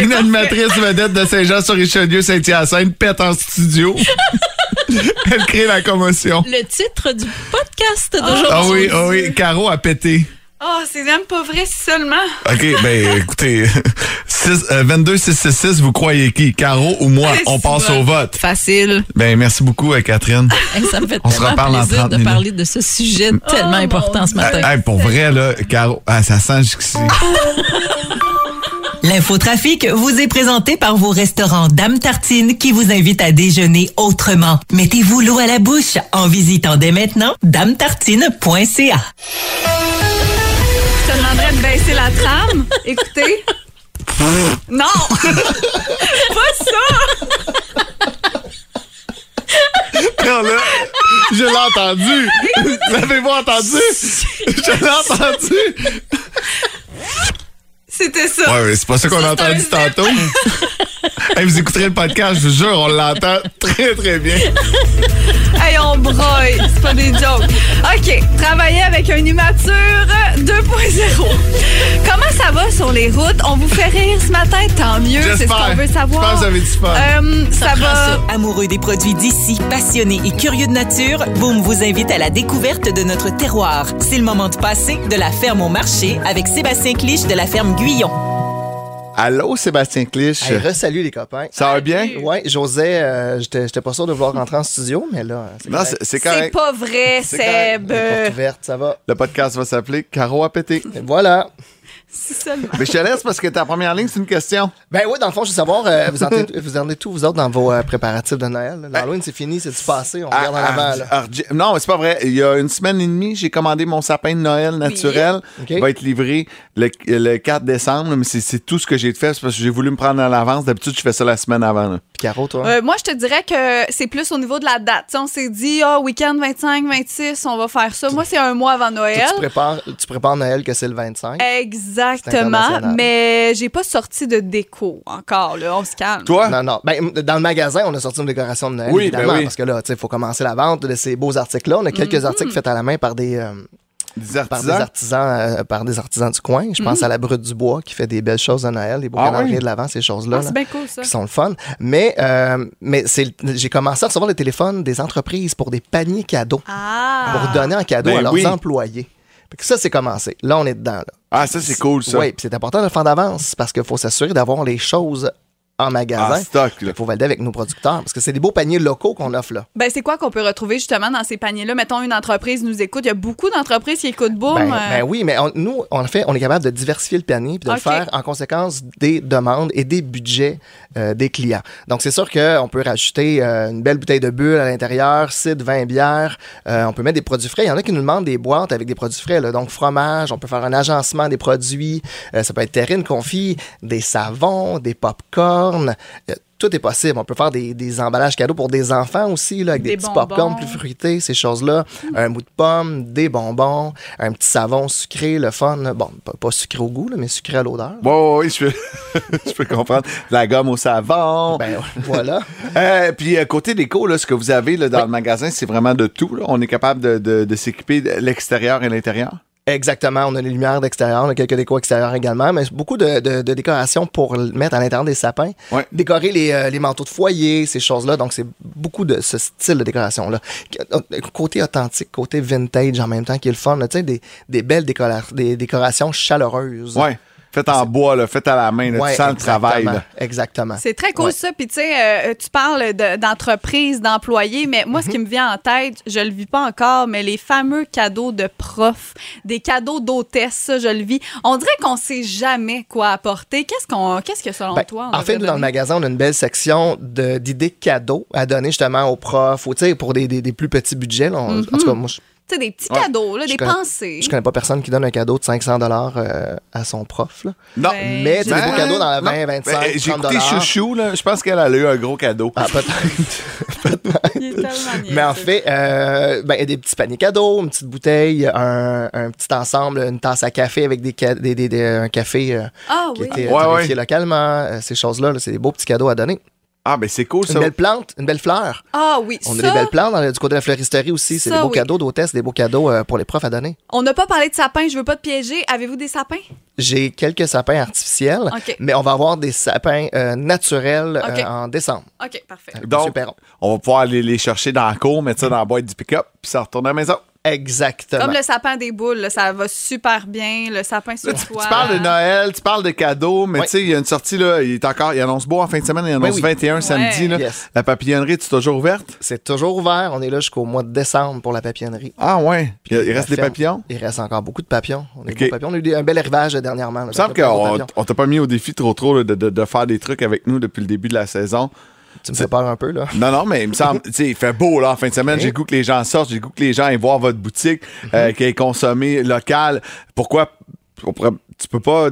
Une animatrice vedette de Saint-Jean-sur-Richelieu, Saint-Hyacinthe, pète en studio. Elle crée la commotion. Le titre du podcast Ah d'aujourd'hui. oui, ah oui, Caro a pété. Oh, c'est même pas vrai si seulement. OK, ben écoutez, 6, euh, 22 666, vous croyez qui? Caro ou moi? On passe au vote. Facile. Ben merci beaucoup, euh, Catherine. Hey, ça me fait On se tellement reparle en plaisir 30 de minutes. parler de ce sujet tellement Oh, important ce matin. Hey, pour vrai, là, Caro, ah, ça sent jusqu'ici. L'infotrafic vous est présenté par vos restaurants Dame Tartine qui vous invitent à déjeuner autrement. Mettez-vous l'eau à la bouche en visitant dès maintenant dametartine.ca. De baisser la trame. Écoutez. Non! pas ça! Non, là, je l'ai entendu. L'avez-vous entendu? Je l'ai entendu. C'était ça. Ouais, mais c'est pas ça qu'on a entendu tantôt. Hey, vous écouterez le podcast, je vous jure, on l'entend très, très bien. Hey, on broye. C'est pas des jokes. OK. Travailler avec un immature 2.0. Comment ça va sur les routes? On vous fait rire ce matin? Tant mieux. C'est ce qu'on veut savoir. Je pense que vous avez du fun. Euh, ça va. ça. Amoureux des produits d'ici, passionnés et curieux de nature, Boom vous invite à la découverte de notre terroir. C'est le moment de passer de la ferme au marché avec Sébastien Clich de la ferme Allô, Sébastien Clich. Hey, resalut les copains. Ça va bien? Oui, j'osais, euh, j'étais j'étais pas sûr de vouloir rentrer en studio, mais là, c'est Non, correct. c'est- c'est C'est correct. pas vrai, C'est correct. Seb. Porte ouverte, ça va. Le podcast va s'appeler Caro a pété. voilà. C'est seulement. Mais je te laisse parce que ta première ligne, c'est une question. Ben oui, dans le fond, je veux savoir, euh, vous, en êtes, vous en êtes tous, vous autres, dans vos euh, préparatifs de Noël? là? L'Halloween, c'est fini, c'est-tu passé? On regarde en Ah, avant, ah, là? ah, j- non, mais c'est pas vrai. Il y a une semaine et demie, j'ai commandé mon sapin de Noël naturel. Il va être livré le, le 4 décembre, mais c'est- c'est tout ce que j'ai fait. C'est parce que j'ai voulu me prendre à l'avance. D'habitude, je fais ça la semaine avant. là. Caro, toi? Euh, moi, je te dirais que c'est plus au niveau de la date. On s'est dit, ah, week-end 25, 26, on va faire ça. Moi, c'est un mois avant Toi, Noël. tu, prépares, tu prépares Noël que c'est le 25. C'est Exactement. Mais j'ai pas sorti de déco encore, là. On se calme. Non, non. Ben, dans le magasin, on a sorti une décoration de Noël, Oui, évidemment, ben oui. parce que là, tu sais, il faut commencer la vente de ces beaux articles-là. On a quelques articles faits à la main par des, euh, Des par des artisans? euh, par des artisans du coin. Je pense Mhm. à la Brute du Bois qui fait des belles choses de Noël, des beaux Ah calendriers oui? de l'avant, ces choses-là. Ah, c'est bien cool, ça. Qui sont le fun. Mais, euh, mais c'est, j'ai commencé à recevoir le téléphone des entreprises pour des paniers cadeaux. Ah! Pour donner en cadeau Ben à leurs oui. employés. Que ça, c'est commencé. Là, on est dedans. Là. Ah, ça, c'est cool, ça. Oui, puis c'est important de le faire d'avance parce qu'il faut s'assurer d'avoir les choses en magasin. En stock, là. Faut valider avec nos producteurs parce que c'est des beaux paniers locaux qu'on offre là. Ben, c'est quoi qu'on peut retrouver justement dans ces paniers-là? Mettons, une entreprise nous écoute. Il y a beaucoup d'entreprises qui écoutent Boom. Ben, euh, ben oui, mais on- nous, en fait, on est capable de diversifier le panier puis de le faire en conséquence des demandes et des budgets euh, des clients. Donc, c'est sûr qu'on peut rajouter euh, une belle bouteille de bulle à l'intérieur, cidre, vin, bière. Euh, on peut mettre des produits frais. Il y en a qui nous demandent des boîtes avec des produits frais. là. Donc, fromage, on peut faire un agencement des produits. Euh, ça peut être terrine confit, des savons, des pop-corn. Euh, tout est possible. On peut faire des, des emballages cadeaux pour des enfants aussi, là, avec des, Des petits bonbons. pop-corn plus fruités, ces choses-là. Un bout de pomme, des bonbons, un petit savon sucré, le fun. Bon, pas, pas sucré au goût, là, mais sucré à l'odeur. Bon, oui, je peux, je peux comprendre. La gomme au savon. Ben voilà. Euh, puis euh, côté déco, là, ce que vous avez là, dans le magasin, c'est vraiment de tout. là. On est capable de, de- de s'équiper de l'extérieur et l'intérieur? Exactement. On a les lumières d'extérieur, on a quelques décos extérieurs également, mais beaucoup de, de- de décorations pour mettre à l'intérieur des sapins. Ouais. Décorer les, euh, les manteaux de foyer, ces choses-là. Donc, c'est beaucoup de ce style de décoration-là. Côté authentique, côté vintage en même temps, qui est le fun. Tu sais, des, des belles décora- des décorations chaleureuses. Ouais. Fait en bois, là, fait à la main, là, Ouais, tu sens le travail. exactement, là. Exactement. C'est très cool Ouais. ça. Puis tu sais, euh, tu parles de- d'entreprise, d'employés, mais moi, ce Mhm. qui me vient en tête, je le vis pas encore, mais les fameux cadeaux de profs, des cadeaux d'hôtesse, ça, je le vis. On dirait qu'on sait jamais quoi apporter. Qu'est-ce qu'on, qu'est-ce que selon Ben, toi on en fait, nous, dans le magasin, on a une belle section de- d'idées cadeaux à donner justement aux profs ou tu sais, pour des, des- des plus petits budgets. là. On- En tout cas, moi, je, Tu sais, des petits Ouais. cadeaux, là, Je des connais- pensées. je connais pas personne qui donne un cadeau de 500 dollars à son prof. Là. Non. Ben, Mais tu sais, des Ben, beaux cadeaux dans la non. 20, 25, Ben, J'ai 30 écouté Chouchou, là. Je pense qu'elle a eu un gros cadeau. Ah, peut-être. Tellement Mais en fait, euh, ben, il y a des petits paniers cadeaux, une petite bouteille, un, un petit ensemble, une tasse à café avec des, ca- des, des- des- un café euh, Ah qui oui. a été Ouais, localement. euh, ces choses-là, là, c'est des beaux petits cadeaux à donner. Ah, ben c'est cool, Une ça. belle plante, une belle fleur. Ah oui, On a ça, des belles plantes dans le- du côté de la fleuristerie aussi. C'est des beaux oui. cadeaux d'hôtesse, des beaux cadeaux euh, pour les profs à donner. on n'a pas parlé de sapin, je veux pas te piéger. Avez-vous des sapins? J'ai quelques sapins artificiels, mais on va avoir des sapins euh, naturels euh, en décembre. OK, parfait. Donc, on va pouvoir aller les chercher dans la cour, mettre ça dans la boîte du pick-up, puis ça retourne à la maison. Exactement. Comme le sapin des boules, là, ça va super bien. Le sapin sur Là, tu, tu parles de Noël, tu parles de cadeaux, mais tu sais, il y a une sortie, là, il est encore, il annonce beau en fin de semaine, il annonce Oui, oui. 21 samedi, là. Yes. La papillonnerie, tu es toujours ouverte? C'est toujours ouvert. On est là jusqu'au mois de décembre pour la papillonnerie. Ah ouais. Il, il reste des papillons? Il reste encore beaucoup de papillons. On, a papillons. On eu un bel arrivage dernièrement. là. Il me semble qu'on t'a pas mis au défi trop trop là, de, de- de faire des trucs avec nous depuis le début de la saison. Tu me peur un peu, là. Non, non, mais il me semble, tu sais, il fait beau là en fin de semaine. J'ai le goût que les gens sortent, j'ai le goût que les gens aillent voir votre boutique, euh, qu'elle est consommée locale. Pourquoi on pourrait- tu peux pas.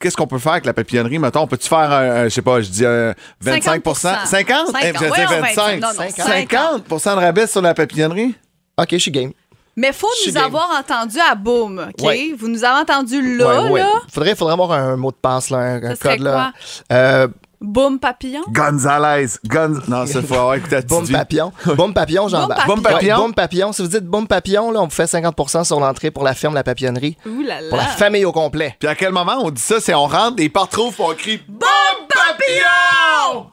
Qu'est-ce qu'on peut faire avec la papillonnerie? Mettons, peux-tu faire un, un, je sais pas, je dis un 25 50? 50? Eh, je Ouais, disais on 25. non, non, 50 de rabais sur la papillonnerie? OK, je suis game. Mais faut nous game. avoir entendu à Boom, OK? Ouais. Vous nous avez entendu là, Ouais, ouais. là? Faudrait, faudrait avoir un mot de passe, là, un, code. Là. Euh, Boom papillon? Gonzalez. Gonz... Non, ça, faut avoir écouté vie. papillon. Boum papillon, j'en Boum Boum papillon? Boum papillon. Si vous dites boum papillon, là, on vous fait 50% sur l'entrée pour la ferme La Papillonnerie. Ouh là Pour la là. famille au complet. Puis à quel moment on dit ça? C'est on rentre, les portes trop, on crie BOUM PAPILLON!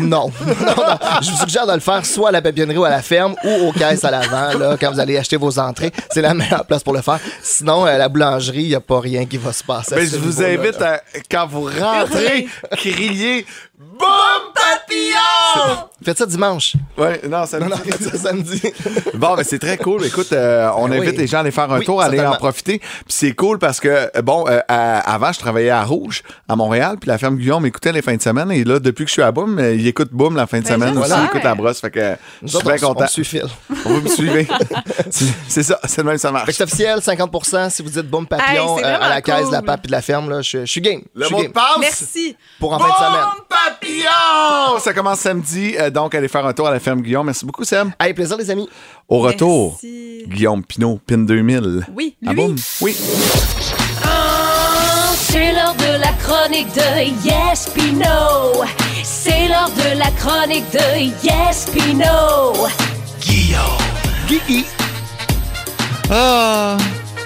non. non, non. Je vous suggère de le faire soit à la papillonnerie ou à la ferme ou aux caisses à l'avant, là, quand vous allez acheter vos entrées. C'est la meilleure place pour le faire. Sinon, à la boulangerie, il n'y a pas rien qui va se passer. ce je vous invite à, quand vous rentrez, crier BOUM PAPILLON! Faites ça dimanche. Ouais, non, ça Non, non, faites ça samedi. Bon, ben c'est très cool. Écoute, euh, on Ben invite oui. les gens à aller faire un Oui, tour, à aller en profiter. Puis c'est cool parce que, euh, bon, euh, à- avant, je travaillais à Rouge, à Montréal, puis la ferme Guillaume m'écoutait les fins de semaine. Et là, depuis que je suis à Boom, euh, il écoute Boom la fin de Ben, semaine aussi. Il écoute la brosse. Fait que je suis on- content. On. On va me suivre. C'est- ça, c'est le même, ça Fait marche. que c'est officiel, 50 si vous dites boum papillon Hey, euh, à la caisse de la cool. pape et de la ferme, là, je, je suis game. Le Je suis mot de game. passe. Merci. Pour en fin de semaine. Boum Papillon! Ça commence samedi, euh, donc allez faire un tour à la ferme Guillaume. Merci beaucoup, Sam. Hey, plaisir, les amis. Au retour, Merci. Guillaume Pinot, PIN 2000. Oui, Ah lui. Boom? Oui. C'est l'heure de la chronique de Yes Pino. C'est l'heure de la chronique de Yes Pino. Guigui. Ah.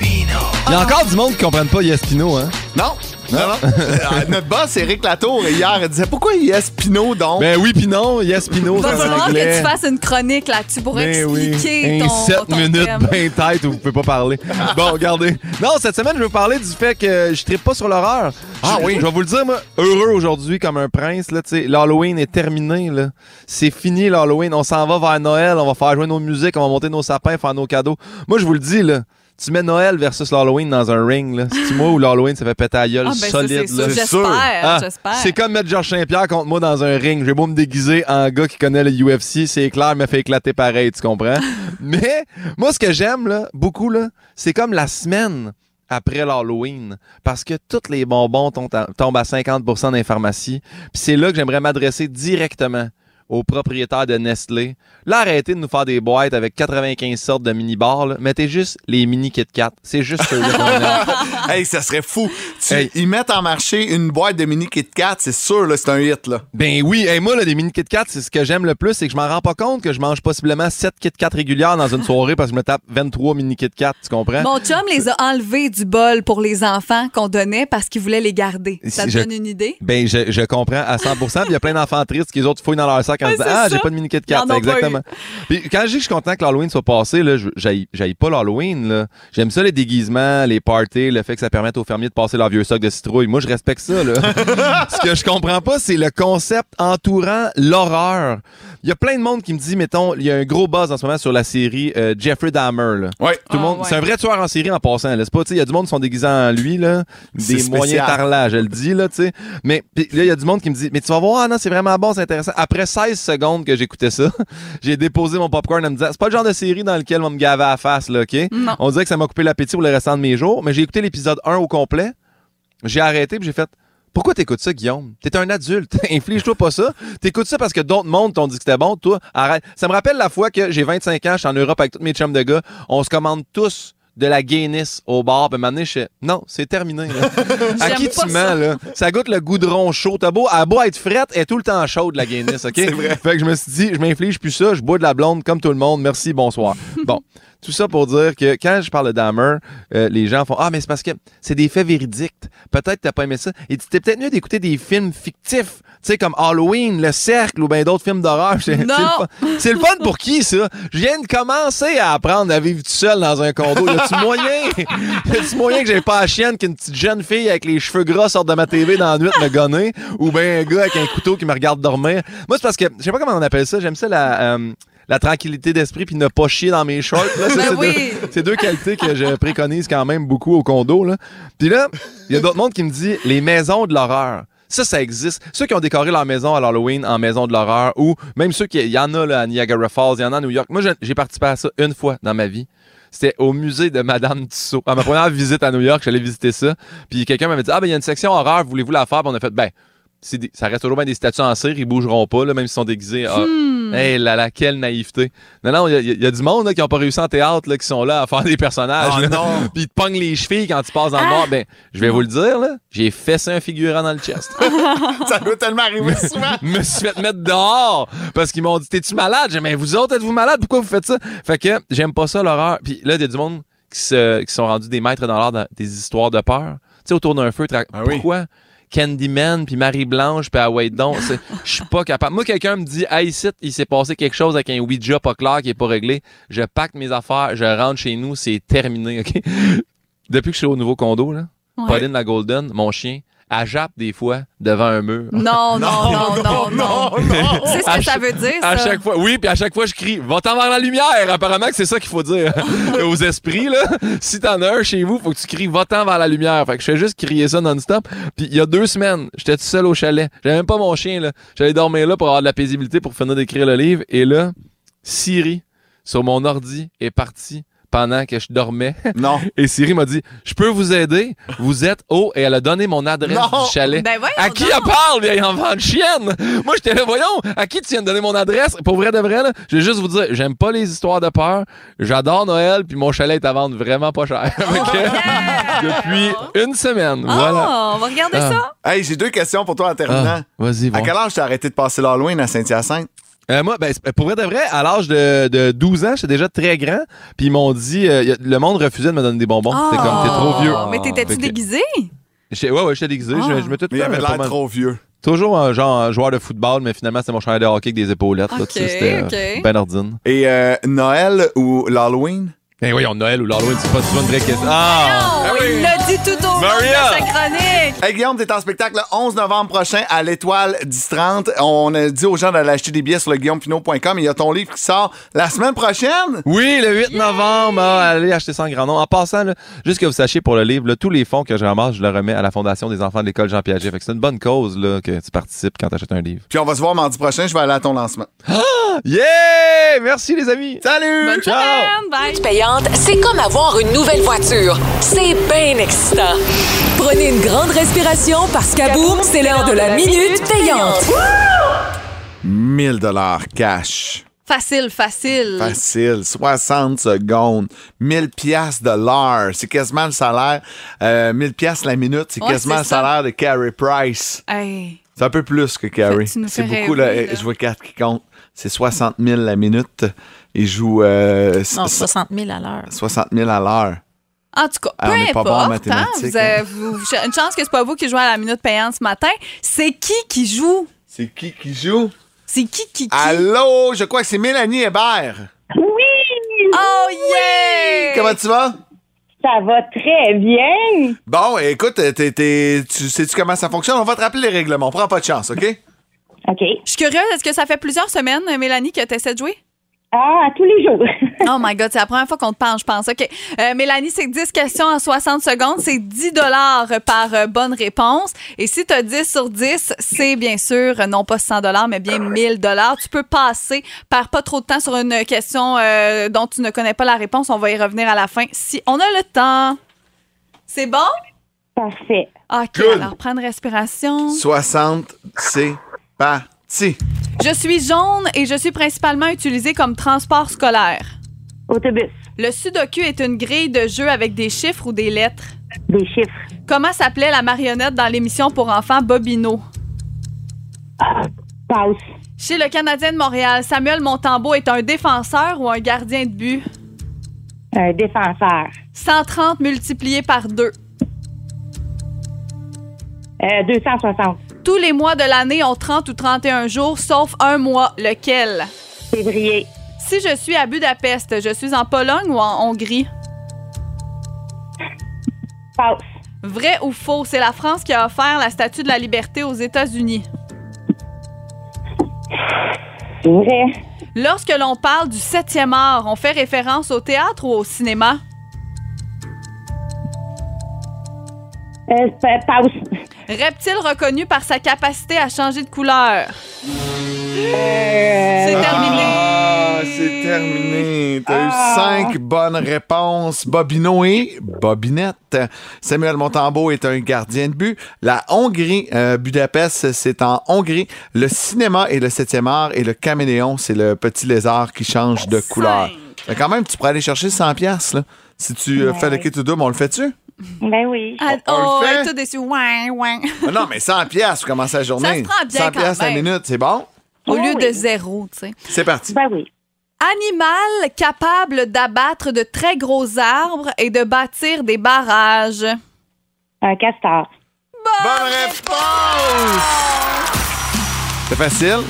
Il y a encore du monde qui comprenne pas Yespino, hein? Non. Non, non. Euh, Notre boss, Éric Latour, hier, il disait pourquoi il est Pinot donc? Ben oui, puis non, Yespino, Il va falloir que tu fasses une chronique là-dessus pour Ben expliquer Un ton, 7 ton minutes thème. ben tête où vous pouvez pas parler. bon, regardez. Non, cette semaine, je vais vous parler du fait que je trippe pas sur l'horreur. Ah oui? Je vais vous le dire, moi, heureux aujourd'hui comme un prince. Là, tu sais. L'Halloween est terminé. là. C'est fini l'Halloween. On s'en va vers Noël. On va faire jouer nos musiques. On va monter nos sapins, faire nos cadeaux. Moi, je vous le dis, là. Tu mets Noël versus l'Halloween dans un ring, là. C'est moi ou l'Halloween, ça fait péter à la gueule Ah, ben ça, solide, c'est là. J'espère, Ah, j'espère. C'est comme mettre Georges Saint-Pierre contre moi dans un ring. J'ai beau me déguiser en gars qui connaît le UFC, c'est clair, il m'a fait éclater pareil, tu comprends? Mais moi, ce que j'aime là, beaucoup, là, c'est comme la semaine après l'Halloween, parce que tous les bonbons tombent à, tombent à 50% dans les pharmacies. Puis c'est là que j'aimerais m'adresser directement aux propriétaires de Nestlé. Là, arrêtez de nous faire des boîtes avec 95 sortes de mini-bars. Mettez juste les mini Kit Kat. C'est juste ceux-là. Hey, ça serait fou. Tu- Hey. Ils mettent en marché une boîte de mini Kit Kat, c'est sûr, là, c'est un hit. Là. Ben oui, hey, moi, là, des mini Kit Kat, c'est ce que j'aime le plus, c'est que je m'en rends pas compte que je mange possiblement 7 Kit Kat régulières dans une soirée parce que je me tape 23 mini Kit Kat, tu comprends? Mon chum les a enlevés du bol pour les enfants qu'on donnait parce qu'il voulait les garder. Ça te je- donne une idée? Ben, je, je comprends à 100 Puis il y a plein d'enfants tristes qui, les autres, fouillent dans leur sac en disant Ah, j'ai pas de mini Kit Kat. Exactement. Puis quand je dis que je suis content que l'Halloween soit passé, là, j'haïs pas l'Halloween. là. J'aime ça, les déguisements, les parties, le fait que ça permette aux fermiers de passer leur vieux stock de citrouilles. Moi, je respecte ça, là. Ce que je comprends pas, c'est le concept entourant l'horreur. Il y a plein de monde qui me dit, mettons, il y a un gros buzz en ce moment sur la série euh, Jeffrey Dahmer, là. Ouais. Tout le monde, c'est un vrai tueur en série en passant, là. C'est pas, tu sais, il y a du monde qui sont déguisés en lui, là. C'est Des moyens tarlages, je le dis, là, tu sais. Mais pis là, il y a du monde qui me dit, mais tu vas voir, ah non, c'est vraiment bon, c'est intéressant. Après 16 secondes que j'écoutais ça, j'ai déposé mon popcorn en me disant, c'est pas le genre de série dans lequel on me gaver à la face, là, OK? Non. On dirait que ça m'a coupé l'appétit pour le restant de mes jours, mais j'ai écouté l'épisode 1 au complet. J'ai arrêté puis j'ai fait pourquoi t'écoutes ça, Guillaume? T'es un adulte. Inflige-toi pas ça. T'écoutes ça parce que d'autres mondes t'ont dit que c'était bon. Toi, arrête. Ça me rappelle la fois que j'ai 25 ans, je suis en Europe avec tous mes chums de gars. On se commande tous de la Guinness au bar. Puis maintenant, je fais, non, c'est terminé. là. à qui tu ça. mens, là? Ça goûte le goudron chaud. T'as beau, à beau être frette, elle est tout le temps chaude, la Guinness, OK? C'est vrai. Fait que je me suis dit, je m'inflige plus ça. Je bois de la blonde comme tout le monde. Merci, bonsoir. bon. Tout ça pour dire que quand je parle de Dahmer, euh, les gens font Ah, mais c'est parce que c'est des faits véridiques. Peut-être que t'as pas aimé ça. Et t'es peut-être mieux d'écouter des films fictifs, tu sais, comme Halloween, Le Cercle ou bien d'autres films d'horreur. C'est c'est le, fun. C'est le fun pour qui, ça? Je viens de commencer à apprendre à vivre tout seul dans un condo. Y a-tu moyen? y a-tu moyen que j'ai pas la chienne qu'une petite jeune fille avec les cheveux gras sorte de ma TV dans la nuit me gonner? Ou bien un gars avec un couteau qui me regarde dormir? Moi, c'est parce que, je sais pas comment on appelle ça, j'aime ça la. euh, la tranquillité d'esprit puis ne pas chier dans mes shorts. Là, Ben c'est oui. deux- qualités que je préconise quand même beaucoup au condo. Là. Puis là, il y a d'autres mondes qui me disent les maisons de l'horreur. Ça, ça existe. Ceux qui ont décoré leur maison à l'Halloween en maison de l'horreur ou même ceux qui. Il y en a là, à Niagara Falls, il y en a à New York. Moi, j'ai- participé à ça une fois dans ma vie. C'était au musée de Madame Tissot. À ma première visite à New York, j'allais visiter ça. Puis quelqu'un m'avait dit Ah, ben, il y a une section horreur, voulez-vous la faire? Puis on a fait Ben, des- ça reste toujours bien des statues en cire, ils bougeront pas, là, même s'ils sont déguisés. Ah, hey là là, quelle naïveté. Non, non, il y, a- il y a du monde là, qui n'ont pas réussi en théâtre, là, qui sont là à faire des personnages. Ah, là. non. Puis ils te pognent les chevilles quand tu passes dans le noir. Ben, je vais vous le dire, là, j'ai fessé un figurant dans le chest. Ça doit tellement arriver souvent. me suis fait mettre dehors parce qu'ils m'ont dit T'es-tu malade? J'ai dit, Mais vous autres, êtes-vous malade? Pourquoi vous faites ça? Fait que j'aime pas ça, l'horreur. Puis là, il y a du monde qui, se, qui sont rendus des maîtres dans l'art dans des histoires de peur. Tu sais, autour d'un feu, tra- Ah oui. Candyman, puis Marie-Blanche, puis donc. c'est- Je suis pas capable. Moi, quelqu'un me dit, hey, ici, il s'est passé quelque chose avec un Ouija pas clair qui est pas réglé. Je pacte mes affaires, je rentre chez nous, c'est terminé, OK? Depuis que je suis au nouveau condo, là, Ouais. Pauline la Golden, mon chien, elle jappe des fois devant un mur. Non, non, non, non, non. Tu sais ce À que ça veut dire, À ça? chaque fois, oui, puis à chaque fois, je crie Va-t'en vers la lumière Apparemment que c'est ça qu'il faut dire aux esprits. Là. Si t'en as un chez vous, faut que tu cries Va-t'en vers la lumière. Fait que je fais juste crier ça non-stop. Puis il y a deux semaines, j'étais tout seul au chalet. J'avais même pas mon chien. là. J'allais dormir là pour avoir de la paisibilité pour finir d'écrire le livre. Et là, Siri, sur mon ordi, est partie pendant que je dormais. Non. Et Siri m'a dit Je peux vous aider Vous êtes au. Et elle a donné mon adresse Non. du chalet. Ben voyons à qui elle parle, vieille enfant de chienne? Moi, j'étais là, voyons, à qui tu viens de donner mon adresse? Pour vrai de vrai, là, je vais juste vous dire, j'aime pas les histoires de peur. J'adore Noël, puis mon chalet est à vendre vraiment pas cher. Fait que, Depuis une semaine, Ah, voilà. on va regarder Ah. ça. Hey, j'ai deux questions pour toi en terminant. Ah, Vas-y, À quel âge t'as arrêté de passer l'Halloween à Saint-Hyacinthe? Euh, moi, ben, pour vrai de vrai, à l'âge de, de 12 ans, j'étais déjà très grand, puis ils m'ont dit, euh, le monde refusait de me donner des bonbons. C'était comme, t'es trop vieux. Mais t'étais-tu que- déguisé? Ouais, ouais, j'étais déguisé. Ah. Je, je me tout Mais il avait l'air mal- trop vieux. Toujours un genre un joueur de football, mais finalement, c'était mon chandail de hockey avec des épaulettes. là, Ok, tu sais, C'était ok. euh, ben ordine. Et euh, Noël ou l'Halloween? Eh oui, on Noël ou l'Halloween, c'est pas souvent une vraie question. Ah! Non, il l'a dit tout au long Maria! de sa chronique. Hey Guillaume, t'es en spectacle le 11 novembre prochain à l'Étoile 1030. On a dit aux gens d'aller acheter des billets sur le guillaumepinot.com. Il y a ton livre qui sort la semaine prochaine. Oui, le 8 novembre, ah, allez acheter ça en grand nombre. En passant, là, juste que vous sachiez pour le livre, là, tous les fonds que je ramasse, je le remets à la Fondation des enfants de l'école Jean Piaget. Fait que c'est une bonne cause là, que tu participes quand tu achètes un livre. Puis on va se voir mardi prochain. Je vais aller à ton lancement. Yeah! Merci les amis! Salut! Bonne Ciao! semaine, bye. payante, c'est comme avoir une nouvelle voiture. C'est bien excitant. Prenez une grande respiration parce qu'à boum, c'est l'heure de la minute payante. 1000 dollars cash. Facile, facile. Facile, 60 secondes, 1000 pièces de l'heure, c'est quasiment le salaire. Euh, 1000 pièces la minute, c'est Ouais, quasiment c'est le ça. salaire de Carrie Price. Hey. C'est un peu plus que Carrie. C'est beaucoup, rêver, là. là. Je vois 4 qui comptent. C'est 60 000 la minute. Il joue euh, Non, so- 60 000 à l'heure. 60 000 à l'heure. En tout cas, Ah, peu on est pas bon en hein, mathématiques, vous avez- vous- vous- une chance que c'est pas vous qui jouez à la minute payante ce matin. C'est qui qui joue? C'est qui qui joue? C'est qui qui qui? Allô? Je crois que c'est Mélanie Hébert. Oh yeah! Comment tu vas? Ça va très bien. Bon, écoute, t'es- t'es- tu sais-tu comment ça fonctionne? On va te rappeler les règlements. Prends pas de chance, OK? OK. Je suis curieuse, est-ce que ça fait plusieurs semaines, Mélanie, que tu essaies de jouer? Ah, tous les jours. oh my God, c'est la première fois qu'on te parle, je pense. OK. Euh, Mélanie, c'est 10 questions en 60 secondes. C'est 10 par euh, bonne réponse. Et si tu as 10 sur 10, c'est bien sûr euh, non pas 100 mais bien 1000 Tu peux passer par pas trop de temps sur une question euh, dont tu ne connais pas la réponse. On va y revenir à la fin si on a le temps. C'est bon? Parfait. OK, Good. alors prends une respiration. 60, c'est parti. Je suis jaune et je suis principalement utilisée comme transport scolaire. Autobus. Le sudoku est une grille de jeu avec des chiffres ou des lettres? Des chiffres. Comment s'appelait la marionnette dans l'émission pour enfants Bobino? Pause. Chez le Canadien de Montréal, Samuel Montembeau est un défenseur ou un gardien de but? Un défenseur. 130 multiplié par 2. Euh, 260. Tous les mois de l'année ont 30 ou 31 jours, sauf un mois. Lequel? Février. Si je suis à Budapest, je suis en Pologne ou en Hongrie? Pause. Vrai ou faux? C'est la France qui a offert la Statue de la Liberté aux États-Unis. Vrai. Lorsque l'on parle du septième art, on fait référence au théâtre ou au cinéma? Euh, pause. Reptile reconnu par sa capacité à changer de couleur. C'est terminé. Ah, c'est terminé. T'as eu cinq bonnes réponses. Bobino et Bobinette. Samuel Montembeau est un gardien de but. La Hongrie, euh, Budapest, c'est en Hongrie. Le cinéma est le septième art et le caméléon, c'est le petit lézard qui change de couleur. Mais quand même, tu pourrais aller chercher 100 pièces là. Si tu euh, Ouais. fais le kit ou double, on le fait-tu? Ben oui. Ah, on le oh, fait? elle est tout déçue. Ouin, ouin. Non, mais 100 pièces pour commencer la journée? Ça se prend bien 100 quand pièces la minute, c'est bon? Au Ouais, lieu oui. de zéro, tu sais. C'est parti. Ben oui. Animal capable d'abattre de très gros arbres et de bâtir des barrages. Un castor. Bonne réponse! C'est facile?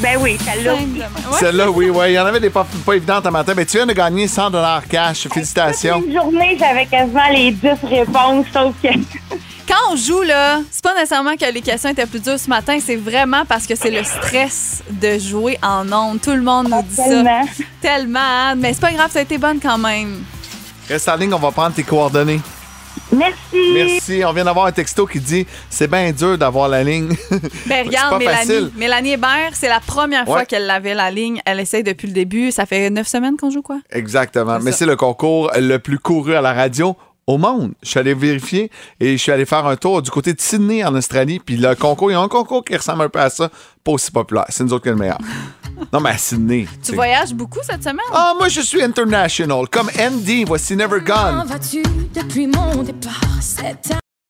Ben oui, celle-là. Ouais. Celle-là, oui, oui. Il y en avait des pas, pas évidentes un matin, mais tu viens de gagner 100 cash. Félicitations. Une journée, j'avais quasiment les 10 réponses, sauf que. Quand on joue, là, c'est pas nécessairement que les questions étaient plus dures ce matin, c'est vraiment parce que c'est le stress de jouer en ondes. Tout le monde nous dit ça. Tellement. Tellement. hein? Mais c'est pas grave, ça a été bonne quand même. Reste en ligne, on va prendre tes coordonnées. Merci. Merci. On vient d'avoir un texto qui dit c'est bien dur d'avoir la ligne. Ben, regarde, pas Mélanie. facile. Mélanie Hébert, c'est la première fois qu'elle avait la ligne. Elle essaye depuis le début. Ça fait neuf semaines qu'on joue, quoi? Exactement. Mais c'est le concours le plus couru à la radio au monde. Je suis allé vérifier et je suis allé faire un tour du côté de Sydney en Australie. Puis le concours, il y a un concours qui ressemble un peu à ça, pas aussi populaire. C'est nous autres qui est le meilleur. non, mais à Sydney. Tu c'est- voyages beaucoup cette semaine? Ah, moi, je suis international. Comme Andy, voici Never Gone. vas-tu depuis mon départ? C'est